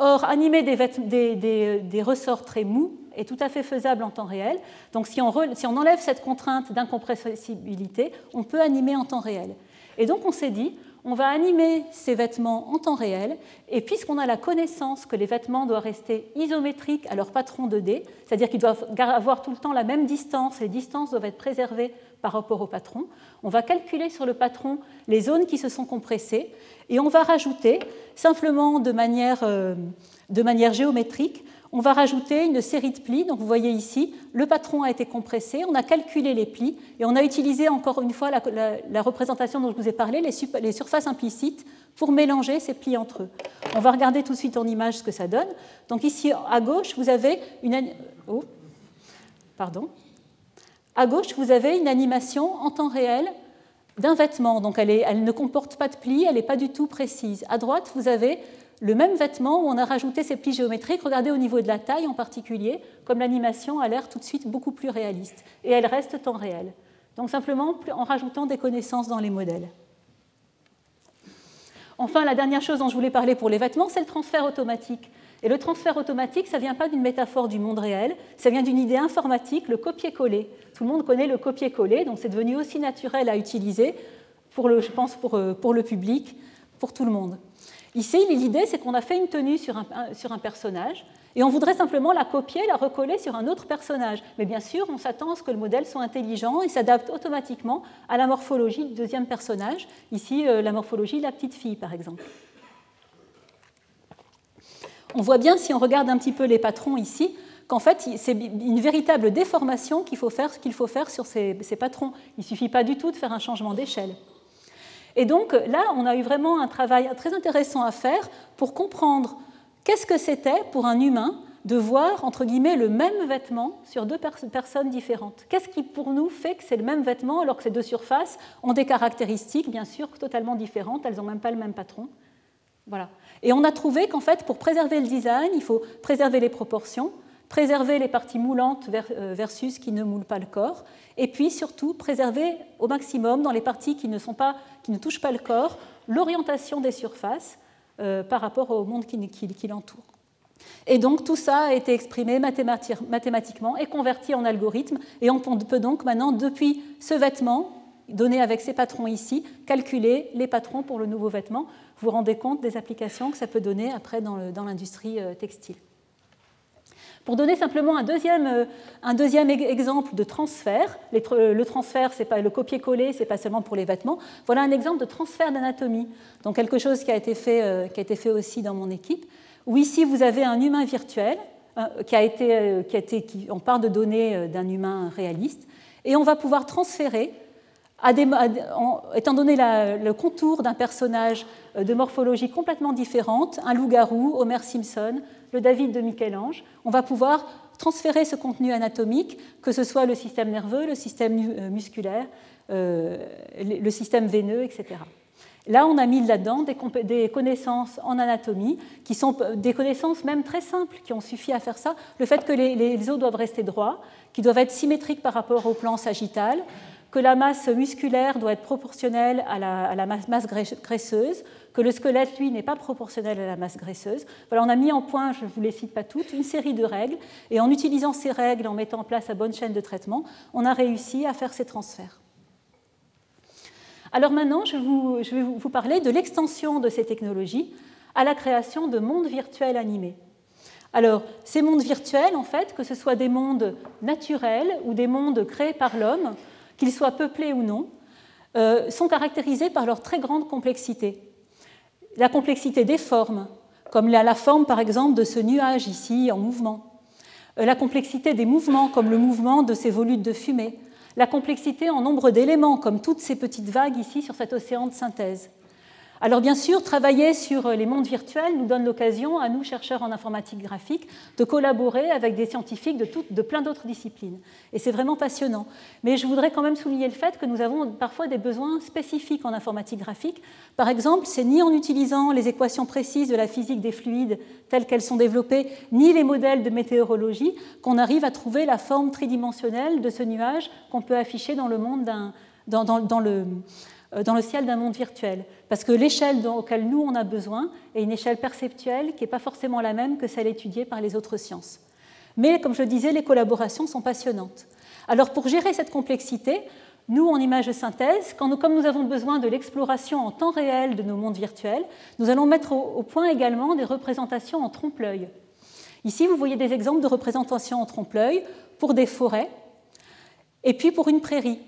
Or, animer des, ressorts très mous est tout à fait faisable en temps réel. Donc si on, si on enlève cette contrainte d'incompressibilité, on peut animer en temps réel. Et donc on s'est dit, on va animer ces vêtements en temps réel, et puisqu'on a la connaissance que les vêtements doivent rester isométriques à leur patron 2D, c'est-à-dire qu'ils doivent avoir tout le temps la même distance, les distances doivent être préservées par rapport au patron, on va calculer sur le patron les zones qui se sont compressées, et on va rajouter, simplement de manière, euh, de manière géométrique, on va rajouter une série de plis. Donc vous voyez ici, le patron a été compressé, on a calculé les plis et on a utilisé encore une fois la, représentation dont je vous ai parlé, les, surfaces implicites, pour mélanger ces plis entre eux. On va regarder tout de suite en image ce que ça donne. Donc ici à gauche, vous avez une oh, pardon. À gauche, vous avez une animation en temps réel d'un vêtement. Donc elle, elle, ne comporte pas de plis, elle n'est pas du tout précise. À droite, vous avez le même vêtement où on a rajouté ces plis géométriques. Regardez au niveau de la taille en particulier, comme l'animation a l'air tout de suite beaucoup plus réaliste. Et elle reste temps réel. Donc simplement en rajoutant des connaissances dans les modèles. Enfin, la dernière chose dont je voulais parler pour les vêtements, c'est le transfert automatique. Et le transfert automatique, ça ne vient pas d'une métaphore du monde réel, ça vient d'une idée informatique, le copier-coller. Tout le monde connaît le copier-coller, donc c'est devenu aussi naturel à utiliser, je pense, euh, pour le public, pour tout le monde. Ici, l'idée, c'est qu'on a fait une tenue sur un, personnage et on voudrait simplement la copier, la recoller sur un autre personnage. Mais bien sûr, on s'attend à ce que le modèle soit intelligent et s'adapte automatiquement à la morphologie du deuxième personnage. Ici, euh, la morphologie de la petite fille, par exemple. On voit bien, si on regarde un petit peu les patrons ici, qu'en fait, c'est une véritable déformation qu'il faut faire, qu'il faut faire sur ces, ces patrons. Il ne suffit pas du tout de faire un changement d'échelle. Et donc là, on a eu vraiment un travail très intéressant à faire pour comprendre qu'est-ce que c'était pour un humain de voir, entre guillemets, le même vêtement sur deux personnes différentes. Qu'est-ce qui, pour nous, fait que c'est le même vêtement alors que ces deux surfaces ont des caractéristiques, bien sûr, totalement différentes, elles n'ont même pas le même patron Voilà. Et on a trouvé qu'en fait, pour préserver le design, il faut préserver les proportions, préserver les parties moulantes euh, versus qui ne moulent pas le corps, et puis surtout préserver au maximum dans les parties qui ne, sont pas, qui ne touchent pas le corps l'orientation des surfaces euh, par rapport au monde qui, qui, l'entoure. Et donc tout ça a été exprimé mathématiquement et converti en algorithme, et on peut donc maintenant, depuis ce vêtement, donné avec ces patrons ici, calculer les patrons pour le nouveau vêtement. Vous vous rendez compte des applications que ça peut donner après dans l'industrie euh, textile. Pour donner simplement un deuxième, euh, un deuxième exemple de transfert, le transfert, c'est pas le copier-coller, c'est pas seulement pour les vêtements. Voilà un exemple de transfert d'anatomie, donc quelque chose qui a été fait, euh, qui a été fait aussi dans mon équipe. Où ici vous avez un humain virtuel euh, qui a été, qui a été on part de données d'un humain réaliste, et on va pouvoir transférer étant donné le contour d'un personnage de morphologie complètement différente, un loup-garou, Homer Simpson, le David de Michel-Ange, on va pouvoir transférer ce contenu anatomique, que ce soit le système nerveux, le système euh, musculaire, euh, le système veineux, etc. Là, on a mis là-dedans des, connaissances en anatomie, qui sont des connaissances même très simples, qui ont suffi à faire ça. Le fait que les, os doivent rester droits, qui doivent être symétriques par rapport au plan sagittal, que la masse musculaire doit être proportionnelle à la, masse graisseuse, que le squelette, lui, n'est pas proportionnel à la masse graisseuse. Voilà, on a mis en point, je ne vous les cite pas toutes, une série de règles, et en utilisant ces règles, en mettant en place la bonne chaîne de traitement, on a réussi à faire ces transferts. Alors maintenant, je, je vais vous parler de l'extension de ces technologies à la création de mondes virtuels animés. Alors, ces mondes virtuels, en fait, que ce soit des mondes naturels ou des mondes créés par l'homme, qu'ils soient peuplés ou non, euh, sont caractérisés par leur très grande complexité. La complexité des formes, comme la, forme par exemple de ce nuage ici en mouvement. Euh, la complexité des mouvements, comme le mouvement de ces volutes de fumée. La complexité en nombre d'éléments, comme toutes ces petites vagues ici sur cet océan de synthèse. Alors bien sûr, travailler sur les mondes virtuels nous donne l'occasion, à nous, chercheurs en informatique graphique, de collaborer avec des scientifiques de, plein d'autres disciplines. Et c'est vraiment passionnant. Mais je voudrais quand même souligner le fait que nous avons parfois des besoins spécifiques en informatique graphique. Par exemple, c'est ni en utilisant les équations précises de la physique des fluides telles qu'elles sont développées, ni les modèles de météorologie qu'on arrive à trouver la forme tridimensionnelle de ce nuage qu'on peut afficher dans le monde euh, dans le ciel d'un monde virtuel. Parce que l'échelle auquel nous on a besoin est une échelle perceptuelle qui n'est pas forcément la même que celle étudiée par les autres sciences. Mais comme je le disais, les collaborations sont passionnantes. Alors pour gérer cette complexité, nous, en image de synthèse, comme nous avons besoin de l'exploration en temps réel de nos mondes virtuels, nous allons mettre au, point également des représentations en trompe-l'œil. Ici, vous voyez des exemples de représentations en trompe-l'œil pour des forêts et puis pour une prairie.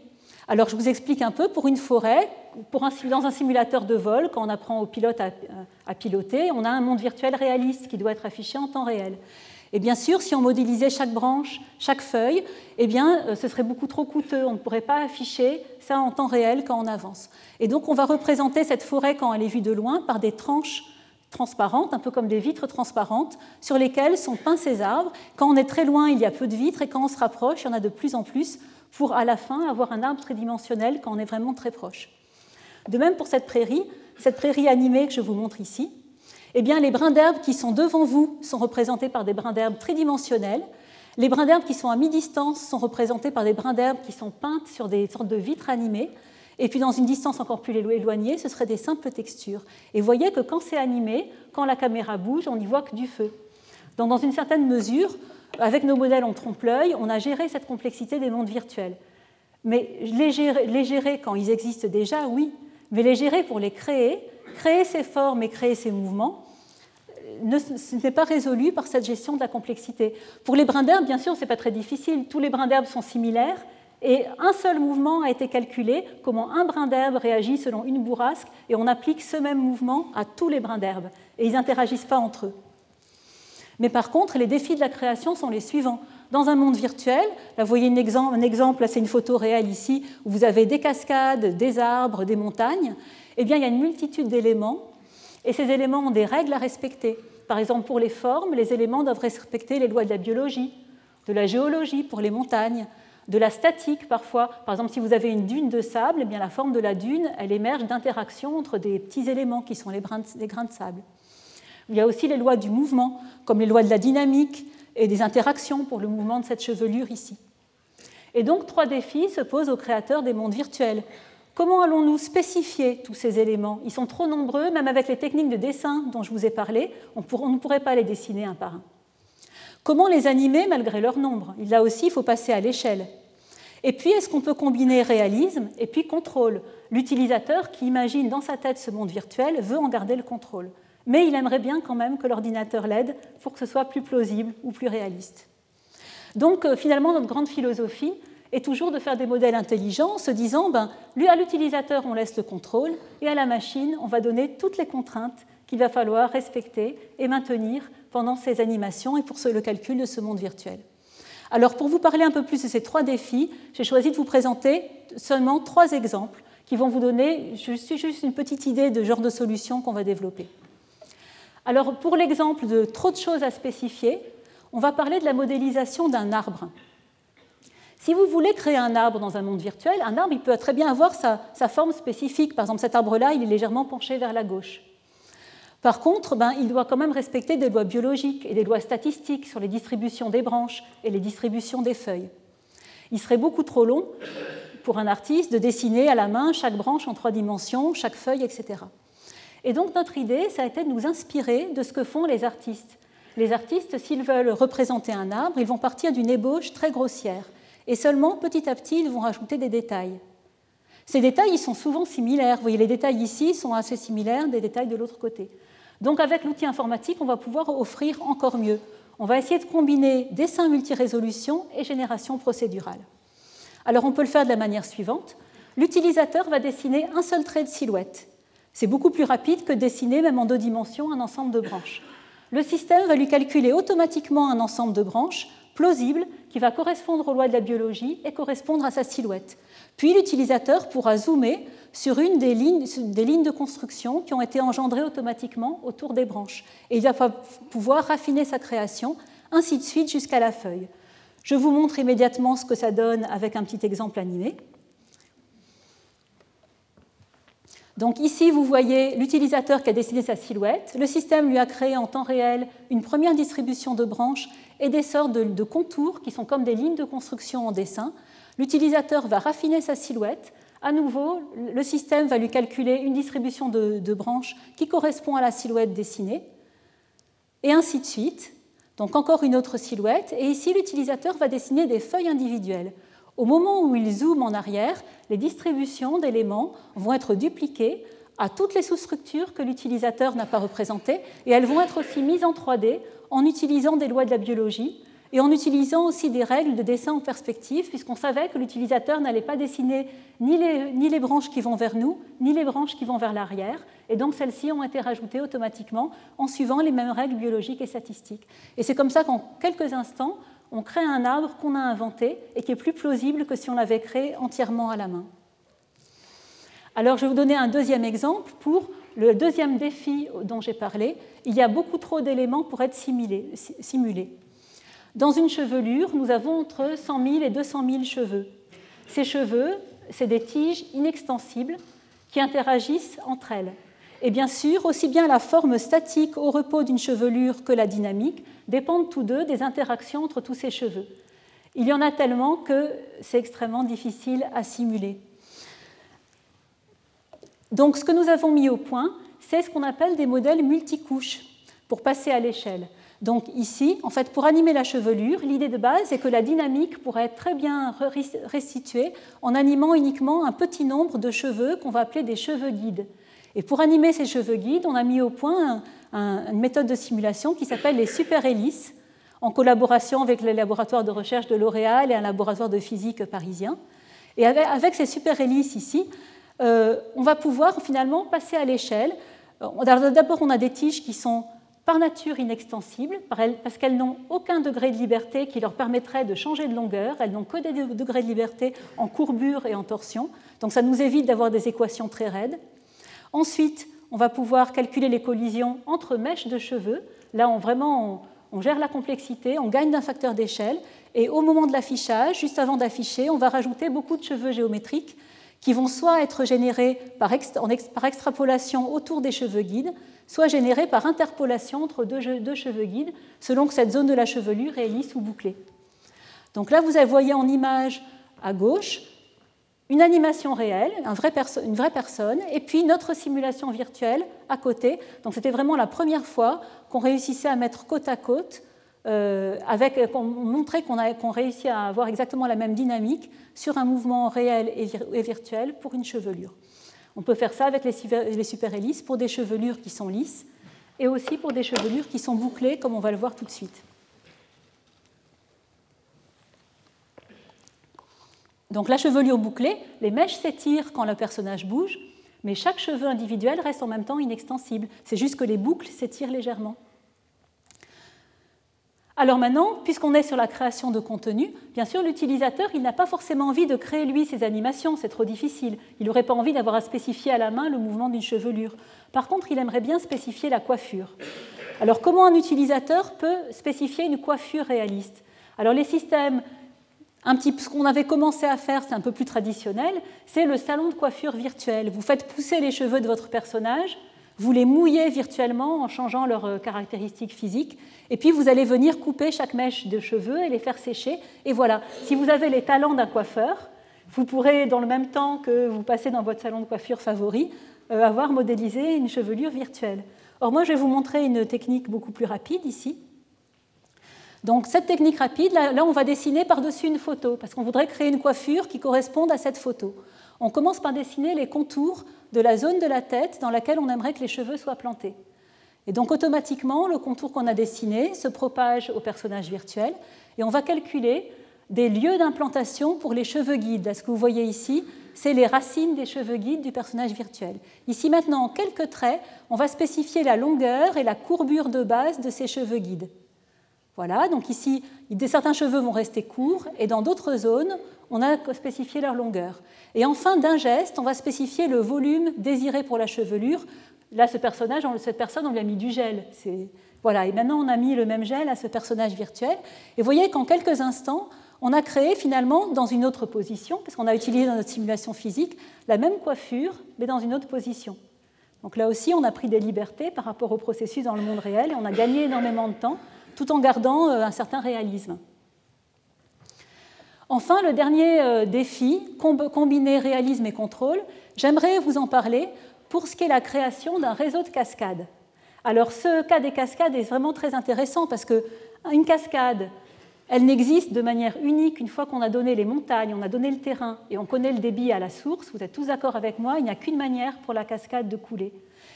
Alors je vous explique un peu, pour une forêt, dans un simulateur de vol, quand on apprend aux pilotes à, piloter, on a un monde virtuel réaliste qui doit être affiché en temps réel. Et bien sûr, si on modélisait chaque branche, chaque feuille, eh bien, euh, ce serait beaucoup trop coûteux. On ne pourrait pas afficher ça en temps réel quand on avance. Et donc, on va représenter cette forêt quand elle est vue de loin par des tranches transparentes, un peu comme des vitres transparentes, sur lesquelles sont peints ces arbres. Quand on est très loin, il y a peu de vitres, et quand on se rapproche, il y en a de plus en plus pour à la fin avoir un arbre tridimensionnel quand on est vraiment très proche. De même pour cette prairie, cette prairie animée que je vous montre ici, eh bien, les brins d'herbe qui sont devant vous sont représentés par des brins d'herbe tridimensionnels. Les brins d'herbe qui sont à mi-distance sont représentés par des brins d'herbe qui sont peintes sur des sortes de vitres animées. Et puis dans une distance encore plus éloignée, ce seraient des simples textures. Et vous voyez que quand c'est animé, quand la caméra bouge, on n'y voit que du feu. Donc dans une certaine mesure, avec nos modèles en trompe-l'œil, on a géré cette complexité des mondes virtuels. Mais les gérer, quand ils existent déjà, oui. Mais les gérer pour les créer, créer ces formes et créer ces mouvements, ce n'est pas résolu par cette gestion de la complexité. Pour les brins d'herbe, bien sûr, ce n'est pas très difficile. Tous les brins d'herbe sont similaires et un seul mouvement a été calculé, comment un brin d'herbe réagit selon une bourrasque, et on applique ce même mouvement à tous les brins d'herbe. Et ils n'interagissent pas entre eux. Mais par contre, les défis de la création sont les suivants. Dans un monde virtuel, là, vous voyez un exemple, c'est une photo réelle ici, où vous avez des cascades, des arbres, des montagnes. Eh bien, il y a une multitude d'éléments, et ces éléments ont des règles à respecter. Par exemple, pour les formes, les éléments doivent respecter les lois de la biologie, de la géologie pour les montagnes, de la statique parfois. Par exemple, si vous avez une dune de sable, eh bien, la forme de la dune, elle émerge d'interactions entre des petits éléments qui sont les, les grains de sable. Il y a aussi les lois du mouvement, comme les lois de la dynamique et des interactions pour le mouvement de cette chevelure ici. Et donc, trois défis se posent aux créateurs des mondes virtuels. Comment allons-nous spécifier tous ces éléments? Ils sont trop nombreux, même avec les techniques de dessin dont je vous ai parlé, on, ne pourrait pas les dessiner un par un. Comment les animer malgré leur nombre? Là aussi, il faut passer à l'échelle. Et puis, est-ce qu'on peut combiner réalisme et puis contrôle? L'utilisateur qui imagine dans sa tête ce monde virtuel veut en garder le contrôle. Mais il aimerait bien quand même que l'ordinateur l'aide pour que ce soit plus plausible ou plus réaliste. Donc, euh, finalement, notre grande philosophie est toujours de faire des modèles intelligents, se disant, ben, à l'utilisateur, on laisse le contrôle, et à la machine, on va donner toutes les contraintes qu'il va falloir respecter et maintenir pendant ces animations et pour le calcul de ce monde virtuel. Alors pour vous parler un peu plus de ces trois défis, j'ai choisi de vous présenter seulement trois exemples qui vont vous donner juste une petite idée de genre de solution qu'on va développer. Alors pour l'exemple de trop de choses à spécifier, on va parler de la modélisation d'un arbre. Si vous voulez créer un arbre dans un monde virtuel, un arbre il peut très bien avoir sa, forme spécifique. Par exemple, cet arbre-là, il est légèrement penché vers la gauche. Par contre, ben, il doit quand même respecter des lois biologiques et des lois statistiques sur les distributions des branches et les distributions des feuilles. Il serait beaucoup trop long pour un artiste de dessiner à la main chaque branche en trois dimensions, chaque feuille, etc. Et donc notre idée, ça a été de nous inspirer de ce que font les artistes. Les artistes, s'ils veulent représenter un arbre, ils vont partir d'une ébauche très grossière. Et seulement petit à petit, ils vont rajouter des détails. Ces détails, ils sont souvent similaires. Vous voyez, les détails ici sont assez similaires des détails de l'autre côté. Donc avec l'outil informatique, on va pouvoir offrir encore mieux. On va essayer de combiner dessin multirésolution et génération procédurale. Alors on peut le faire de la manière suivante. L'utilisateur va dessiner un seul trait de silhouette. C'est beaucoup plus rapide que dessiner, même en deux dimensions, un ensemble de branches. Le système va lui calculer automatiquement un ensemble de branches plausible qui va correspondre aux lois de la biologie et correspondre à sa silhouette. Puis l'utilisateur pourra zoomer sur une des lignes, des lignes, de construction qui ont été engendrées automatiquement autour des branches. Et il va pouvoir raffiner sa création, ainsi de suite jusqu'à la feuille. Je vous montre immédiatement ce que ça donne avec un petit exemple animé. Donc ici, vous voyez l'utilisateur qui a dessiné sa silhouette. Le système lui a créé en temps réel une première distribution de branches et des sortes de, contours qui sont comme des lignes de construction en dessin. L'utilisateur va raffiner sa silhouette. À nouveau, le système va lui calculer une distribution de, de branches qui correspond à la silhouette dessinée. Et ainsi de suite. Donc encore une autre silhouette. Et ici, l'utilisateur va dessiner des feuilles individuelles. Au moment où il zoome en arrière, les distributions d'éléments vont être dupliquées à toutes les sous-structures que l'utilisateur n'a pas représentées, et elles vont être aussi mises en 3D en utilisant des lois de la biologie et en utilisant aussi des règles de dessin en perspective, puisqu'on savait que l'utilisateur n'allait pas dessiner ni les, ni les, branches qui vont vers nous, ni les branches qui vont vers l'arrière, et donc celles-ci ont été rajoutées automatiquement en suivant les mêmes règles biologiques et statistiques. Et c'est comme ça qu'en quelques instants, on crée un arbre qu'on a inventé et qui est plus plausible que si on l'avait créé entièrement à la main. Alors je vais vous donner un deuxième exemple pour le deuxième défi dont j'ai parlé. Il y a beaucoup trop d'éléments pour être simulés. Dans une chevelure, nous avons entre 100 000 et 200 000 cheveux. Ces cheveux, c'est des tiges inextensibles qui interagissent entre elles. Et bien sûr, aussi bien la forme statique au repos d'une chevelure que la dynamique dépendent tous deux des interactions entre tous ces cheveux. Il y en a tellement que c'est extrêmement difficile à simuler. Donc ce que nous avons mis au point, c'est ce qu'on appelle des modèles multicouches pour passer à l'échelle. Donc ici, en fait, pour animer la chevelure, l'idée de base est que la dynamique pourrait être très bien restituée en animant uniquement un petit nombre de cheveux qu'on va appeler des cheveux guides. Et pour animer ces cheveux guides, on a mis au point une méthode de simulation qui s'appelle les super-hélices, en collaboration avec le laboratoire de recherche de L'Oréal et un laboratoire de physique parisien. Et avec, ces super-hélices ici, euh, on va pouvoir finalement passer à l'échelle. Euh, d'abord, on a des tiges qui sont par nature inextensibles, parce qu'elles n'ont aucun degré de liberté qui leur permettrait de changer de longueur, elles n'ont que des degrés de liberté en courbure et en torsion, donc ça nous évite d'avoir des équations très raides. Ensuite, on va pouvoir calculer les collisions entre mèches de cheveux. Là, on, vraiment, on, gère la complexité, on gagne d'un facteur d'échelle. Et au moment de l'affichage, juste avant d'afficher, on va rajouter beaucoup de cheveux géométriques qui vont soit être générés par, extrapolation autour des cheveux guides, soit générés par interpolation entre deux, deux, cheveux guides, selon que cette zone de la chevelure est lisse ou bouclée. Donc là, vous voyez en image à gauche une animation réelle, une vraie personne, et puis notre simulation virtuelle à côté. Donc c'était vraiment la première fois qu'on réussissait à mettre côte à côte, euh, avec, qu'on montrait qu'on réussit à avoir exactement la même dynamique sur un mouvement réel et, virtuel pour une chevelure. On peut faire ça avec les, les super-hélices pour des chevelures qui sont lisses et aussi pour des chevelures qui sont bouclées, comme on va le voir tout de suite. Donc la chevelure bouclée, les mèches s'étirent quand le personnage bouge, mais chaque cheveu individuel reste en même temps inextensible. C'est juste que les boucles s'étirent légèrement. Alors maintenant, puisqu'on est sur la création de contenu, bien sûr, l'utilisateur, il n'a pas forcément envie de créer lui ses animations, c'est trop difficile. Il n'aurait pas envie d'avoir à spécifier à la main le mouvement d'une chevelure. Par contre, il aimerait bien spécifier la coiffure. Alors comment un utilisateur peut spécifier une coiffure réaliste? Alors les systèmes un petit, ce qu'on avait commencé à faire, c'est un peu plus traditionnel, c'est le salon de coiffure virtuel. Vous faites pousser les cheveux de votre personnage, vous les mouillez virtuellement en changeant leurs euh, caractéristiques physiques, et puis vous allez venir couper chaque mèche de cheveux et les faire sécher. Et voilà, si vous avez les talents d'un coiffeur, vous pourrez, dans le même temps que vous passez dans votre salon de coiffure favori, euh, avoir modélisé une chevelure virtuelle. Or, moi, je vais vous montrer une technique beaucoup plus rapide ici. Donc cette technique rapide, là, on va dessiner par-dessus une photo, parce qu'on voudrait créer une coiffure qui corresponde à cette photo. On commence par dessiner les contours de la zone de la tête dans laquelle on aimerait que les cheveux soient plantés. Et donc automatiquement, le contour qu'on a dessiné se propage au personnage virtuel, et on va calculer des lieux d'implantation pour les cheveux guides. Ce que vous voyez ici, c'est les racines des cheveux guides du personnage virtuel. Ici maintenant, en quelques traits, on va spécifier la longueur et la courbure de base de ces cheveux guides. Voilà, donc ici, certains cheveux vont rester courts et dans d'autres zones, on a spécifié leur longueur. Et enfin, d'un geste, on va spécifier le volume désiré pour la chevelure. Là, ce personnage, cette personne, on lui a mis du gel. Voilà, et maintenant, on a mis le même gel à ce personnage virtuel. Et vous voyez qu'en quelques instants, on a créé finalement dans une autre position, parce qu'on a utilisé dans notre simulation physique la même coiffure, mais dans une autre position. Donc là aussi, on a pris des libertés par rapport au processus dans le monde réel et on a gagné énormément de temps tout en gardant euh, un certain réalisme. Enfin, le dernier euh, défi, combiner réalisme et contrôle, j'aimerais vous en parler pour ce qui est la création d'un réseau de cascades. Alors ce cas des cascades est vraiment très intéressant parce qu'une cascade, elle n'existe de manière unique une fois qu'on a donné les montagnes, on a donné le terrain et on connaît le débit à la source. Vous êtes tous d'accord avec moi, il n'y a qu'une manière pour la cascade de couler.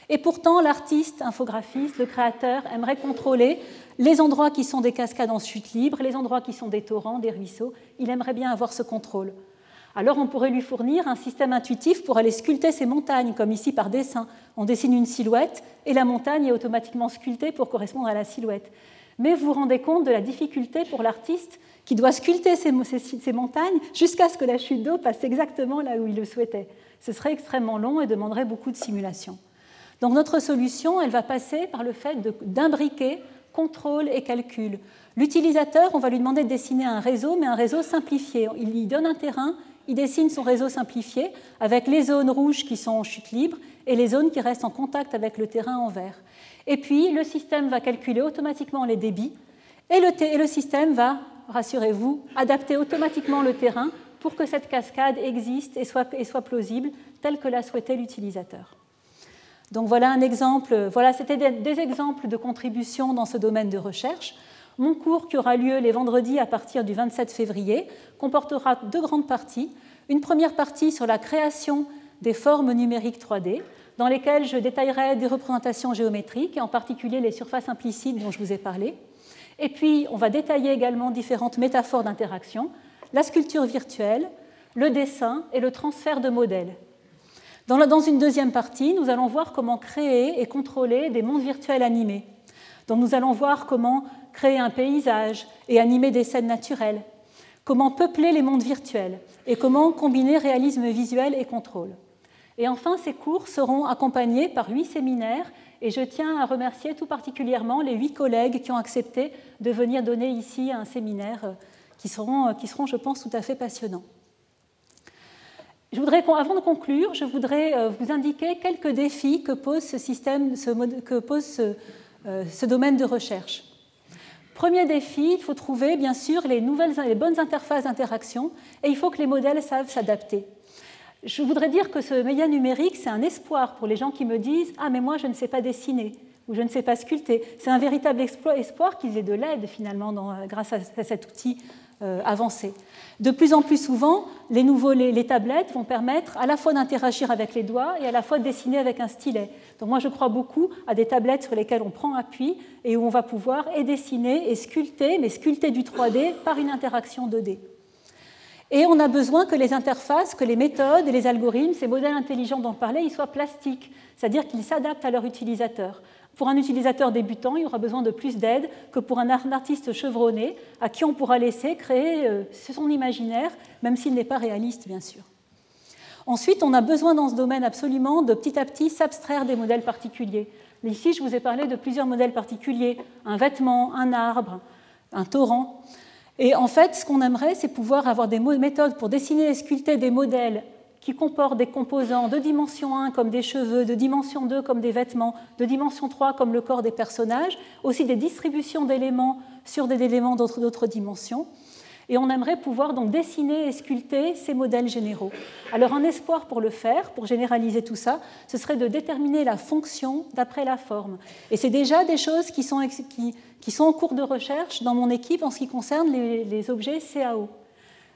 Et pourtant, l'artiste, infographiste, le créateur aimerait contrôler les endroits qui sont des cascades en chute libre, les endroits qui sont des torrents, des ruisseaux. Il aimerait bien avoir ce contrôle. Alors on pourrait lui fournir un système intuitif pour aller sculpter ces montagnes, comme ici par dessin. On dessine une silhouette et la montagne est automatiquement sculptée pour correspondre à la silhouette. Mais vous vous rendez compte de la difficulté pour l'artiste qui doit sculpter ces, ces montagnes jusqu'à ce que la chute d'eau passe exactement là où il le souhaitait. Ce serait extrêmement long et demanderait beaucoup de simulation. Donc notre solution, elle va passer par le fait d'imbriquer contrôle et calcul. L'utilisateur, on va lui demander de dessiner un réseau, mais un réseau simplifié. Il lui donne un terrain, il dessine son réseau simplifié avec les zones rouges qui sont en chute libre et les zones qui restent en contact avec le terrain en vert. Et puis, le système va calculer automatiquement les débits et le, système va, rassurez-vous, adapter automatiquement le terrain pour que cette cascade existe et soit, et soit plausible, telle que l'a souhaité l'utilisateur. Donc voilà un exemple, voilà, c'était des, exemples de contributions dans ce domaine de recherche. Mon cours, qui aura lieu les vendredis à partir du 27 février, comportera deux grandes parties. Une première partie sur la création des formes numériques 3D, dans lesquelles je détaillerai des représentations géométriques, et en particulier les surfaces implicites dont je vous ai parlé. Et puis, on va détailler également différentes métaphores d'interaction, la sculpture virtuelle, le dessin et le transfert de modèles. Dans, une deuxième partie, nous allons voir comment créer et contrôler des mondes virtuels animés. Donc nous allons voir comment créer un paysage et animer des scènes naturelles, comment peupler les mondes virtuels et comment combiner réalisme visuel et contrôle. Et enfin, ces cours seront accompagnés par huit séminaires et je tiens à remercier tout particulièrement les huit collègues qui ont accepté de venir donner ici un séminaire euh, euh, qui seront je pense, tout à fait passionnants. Je voudrais, avant de conclure, je voudrais euh, vous indiquer quelques défis que pose pose ce, domaine de recherche. Premier défi, il faut trouver bien sûr les, nouvelles, les bonnes interfaces d'interaction et il faut que les modèles savent s'adapter. Je voudrais dire que ce média numérique, c'est un espoir pour les gens qui me disent Ah, mais moi, je ne sais pas dessiner ou je ne sais pas sculpter. C'est un véritable espoir qu'ils aient de l'aide finalement euh, grâce à, cet outil euh, avancé. De plus en plus souvent, les, nouveaux, les, tablettes vont permettre à la fois d'interagir avec les doigts et à la fois de dessiner avec un stylet. Donc moi, je crois beaucoup à des tablettes sur lesquelles on prend appui et où on va pouvoir et dessiner et sculpter, mais sculpter du 3D par une interaction 2D. Et on a besoin que les interfaces, que les méthodes les algorithmes, ces modèles intelligents dont on parlait, ils soient plastiques, c'est-à-dire qu'ils s'adaptent à leur utilisateur. Pour un utilisateur débutant, il aura besoin de plus d'aide que pour un artiste chevronné à qui on pourra laisser créer euh, son imaginaire, même s'il n'est pas réaliste, bien sûr. Ensuite, on a besoin dans ce domaine absolument de petit à petit s'abstraire des modèles particuliers. Ici, je vous ai parlé de plusieurs modèles particuliers, un vêtement, un arbre, un torrent. Et en fait, ce qu'on aimerait, c'est pouvoir avoir des méthodes pour dessiner et sculpter des modèles qui comportent des composants de dimension 1 comme des cheveux, de dimension 2 comme des vêtements, de dimension 3 comme le corps des personnages, aussi des distributions d'éléments sur des éléments d'autres dimensions. Et on aimerait pouvoir donc dessiner et sculpter ces modèles généraux. Alors un espoir pour le faire, pour généraliser tout ça, ce serait de déterminer la fonction d'après la forme. Et c'est déjà des choses qui sont, qui, sont, en cours de recherche dans mon équipe en ce qui concerne les, les objets CAO.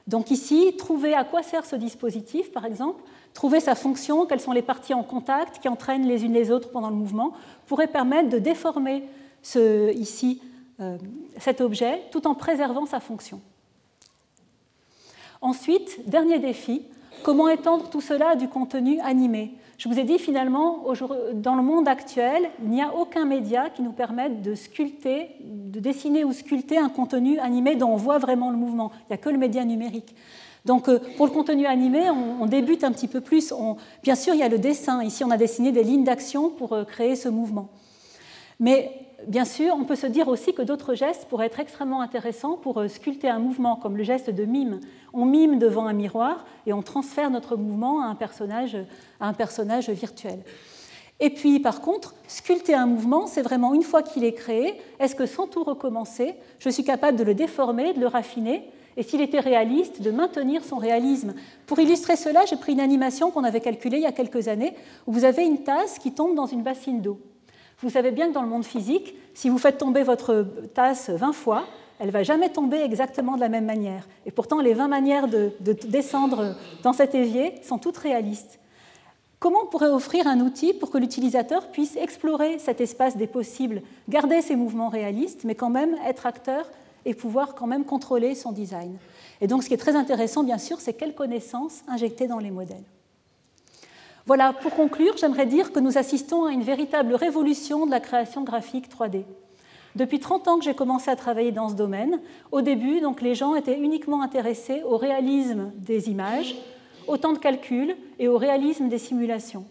Donc ici, trouver à quoi sert ce dispositif, par exemple, trouver sa fonction, quelles sont les parties en contact qui entraînent les unes les autres pendant le mouvement, pourrait permettre de déformer ici euh, cet objet tout en préservant sa fonction. Ensuite, dernier défi, comment étendre tout cela du contenu animé? Je vous ai dit finalement, dans le monde actuel, il n'y a aucun média qui nous permette de sculpter, de dessiner ou sculpter un contenu animé dont on voit vraiment le mouvement. Il n'y a que le média numérique. Donc euh, pour le contenu animé, on, débute un petit peu plus. bien sûr, il y a le dessin. Ici, on a dessiné des lignes d'action pour euh, créer ce mouvement. Mais bien sûr, on peut se dire aussi que d'autres gestes pourraient être extrêmement intéressants pour euh, sculpter un mouvement, comme le geste de mime. On mime devant un miroir et on transfère notre mouvement à un personnage, à un personnage virtuel. Et puis, par contre, sculpter un mouvement, c'est vraiment une fois qu'il est créé, est-ce que sans tout recommencer, je suis capable de le déformer, de le raffiner, et s'il était réaliste, de maintenir son réalisme? Pour illustrer cela, j'ai pris une animation qu'on avait calculée il y a quelques années, où vous avez une tasse qui tombe dans une bassine d'eau. Vous savez bien que dans le monde physique, si vous faites tomber votre tasse 20 fois, elle ne va jamais tomber exactement de la même manière. Et pourtant, les 20 manières de, descendre dans cet évier sont toutes réalistes. Comment on pourrait offrir un outil pour que l'utilisateur puisse explorer cet espace des possibles, garder ses mouvements réalistes, mais quand même être acteur et pouvoir quand même contrôler son design? Et donc, ce qui est très intéressant, bien sûr, c'est quelles connaissances injecter dans les modèles. Voilà, pour conclure, j'aimerais dire que nous assistons à une véritable révolution de la création graphique 3D. Depuis 30 ans que j'ai commencé à travailler dans ce domaine, au début, les gens étaient uniquement intéressés au réalisme des images, au temps de calcul et au réalisme des simulations.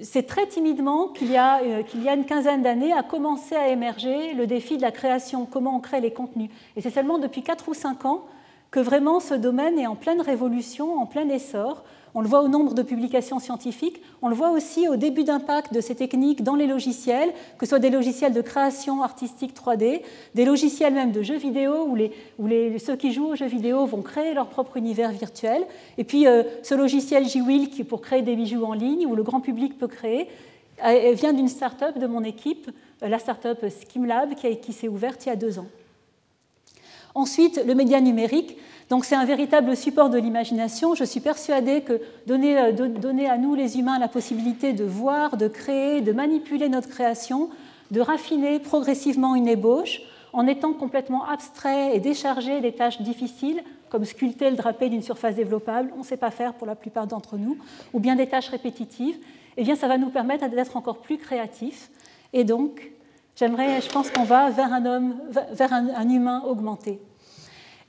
C'est très timidement qu'il y, euh, qu'il y a une quinzaine d'années a commencé à émerger le défi de la création, comment on crée les contenus. Et c'est seulement depuis 4 ou 5 ans que vraiment ce domaine est en pleine révolution, en plein essor, on le voit au nombre de publications scientifiques, on le voit aussi au début d'impact de ces techniques dans les logiciels, que ce soit des logiciels de création artistique 3D, des logiciels même de jeux vidéo où, les, ceux qui jouent aux jeux vidéo vont créer leur propre univers virtuel. Et puis euh, ce logiciel JWill pour créer des bijoux en ligne où le grand public peut créer euh, vient d'une start-up de mon équipe, euh, la start-up Skimlab qui s'est ouverte il y a deux ans. Ensuite, le média numérique, donc c'est un véritable support de l'imagination. Je suis persuadée que euh, donner, à nous les humains la possibilité de voir, de créer, de manipuler notre création, de raffiner progressivement une ébauche, en étant complètement abstrait et déchargé des tâches difficiles, comme sculpter le drapé d'une surface développable, on ne sait pas faire pour la plupart d'entre nous, ou bien des tâches répétitives, eh bien ça va nous permettre d'être encore plus créatifs. Et donc, j'aimerais, je pense qu'on va vers un homme, vers un humain augmenté.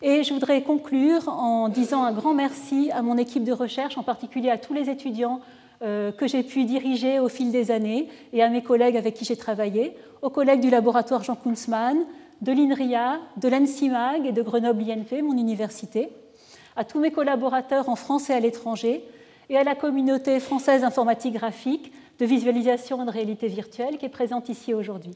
Et je voudrais conclure en disant un grand merci à mon équipe de recherche, en particulier à tous les étudiants que j'ai pu diriger au fil des années et à mes collègues avec qui j'ai travaillé, aux collègues du laboratoire Jean Kunzmann, de l'INRIA, de l'ANSIMAG et de Grenoble INP, mon université, à tous mes collaborateurs en France et à l'étranger, et à la communauté française informatique graphique de visualisation et de réalité virtuelle qui est présente ici aujourd'hui.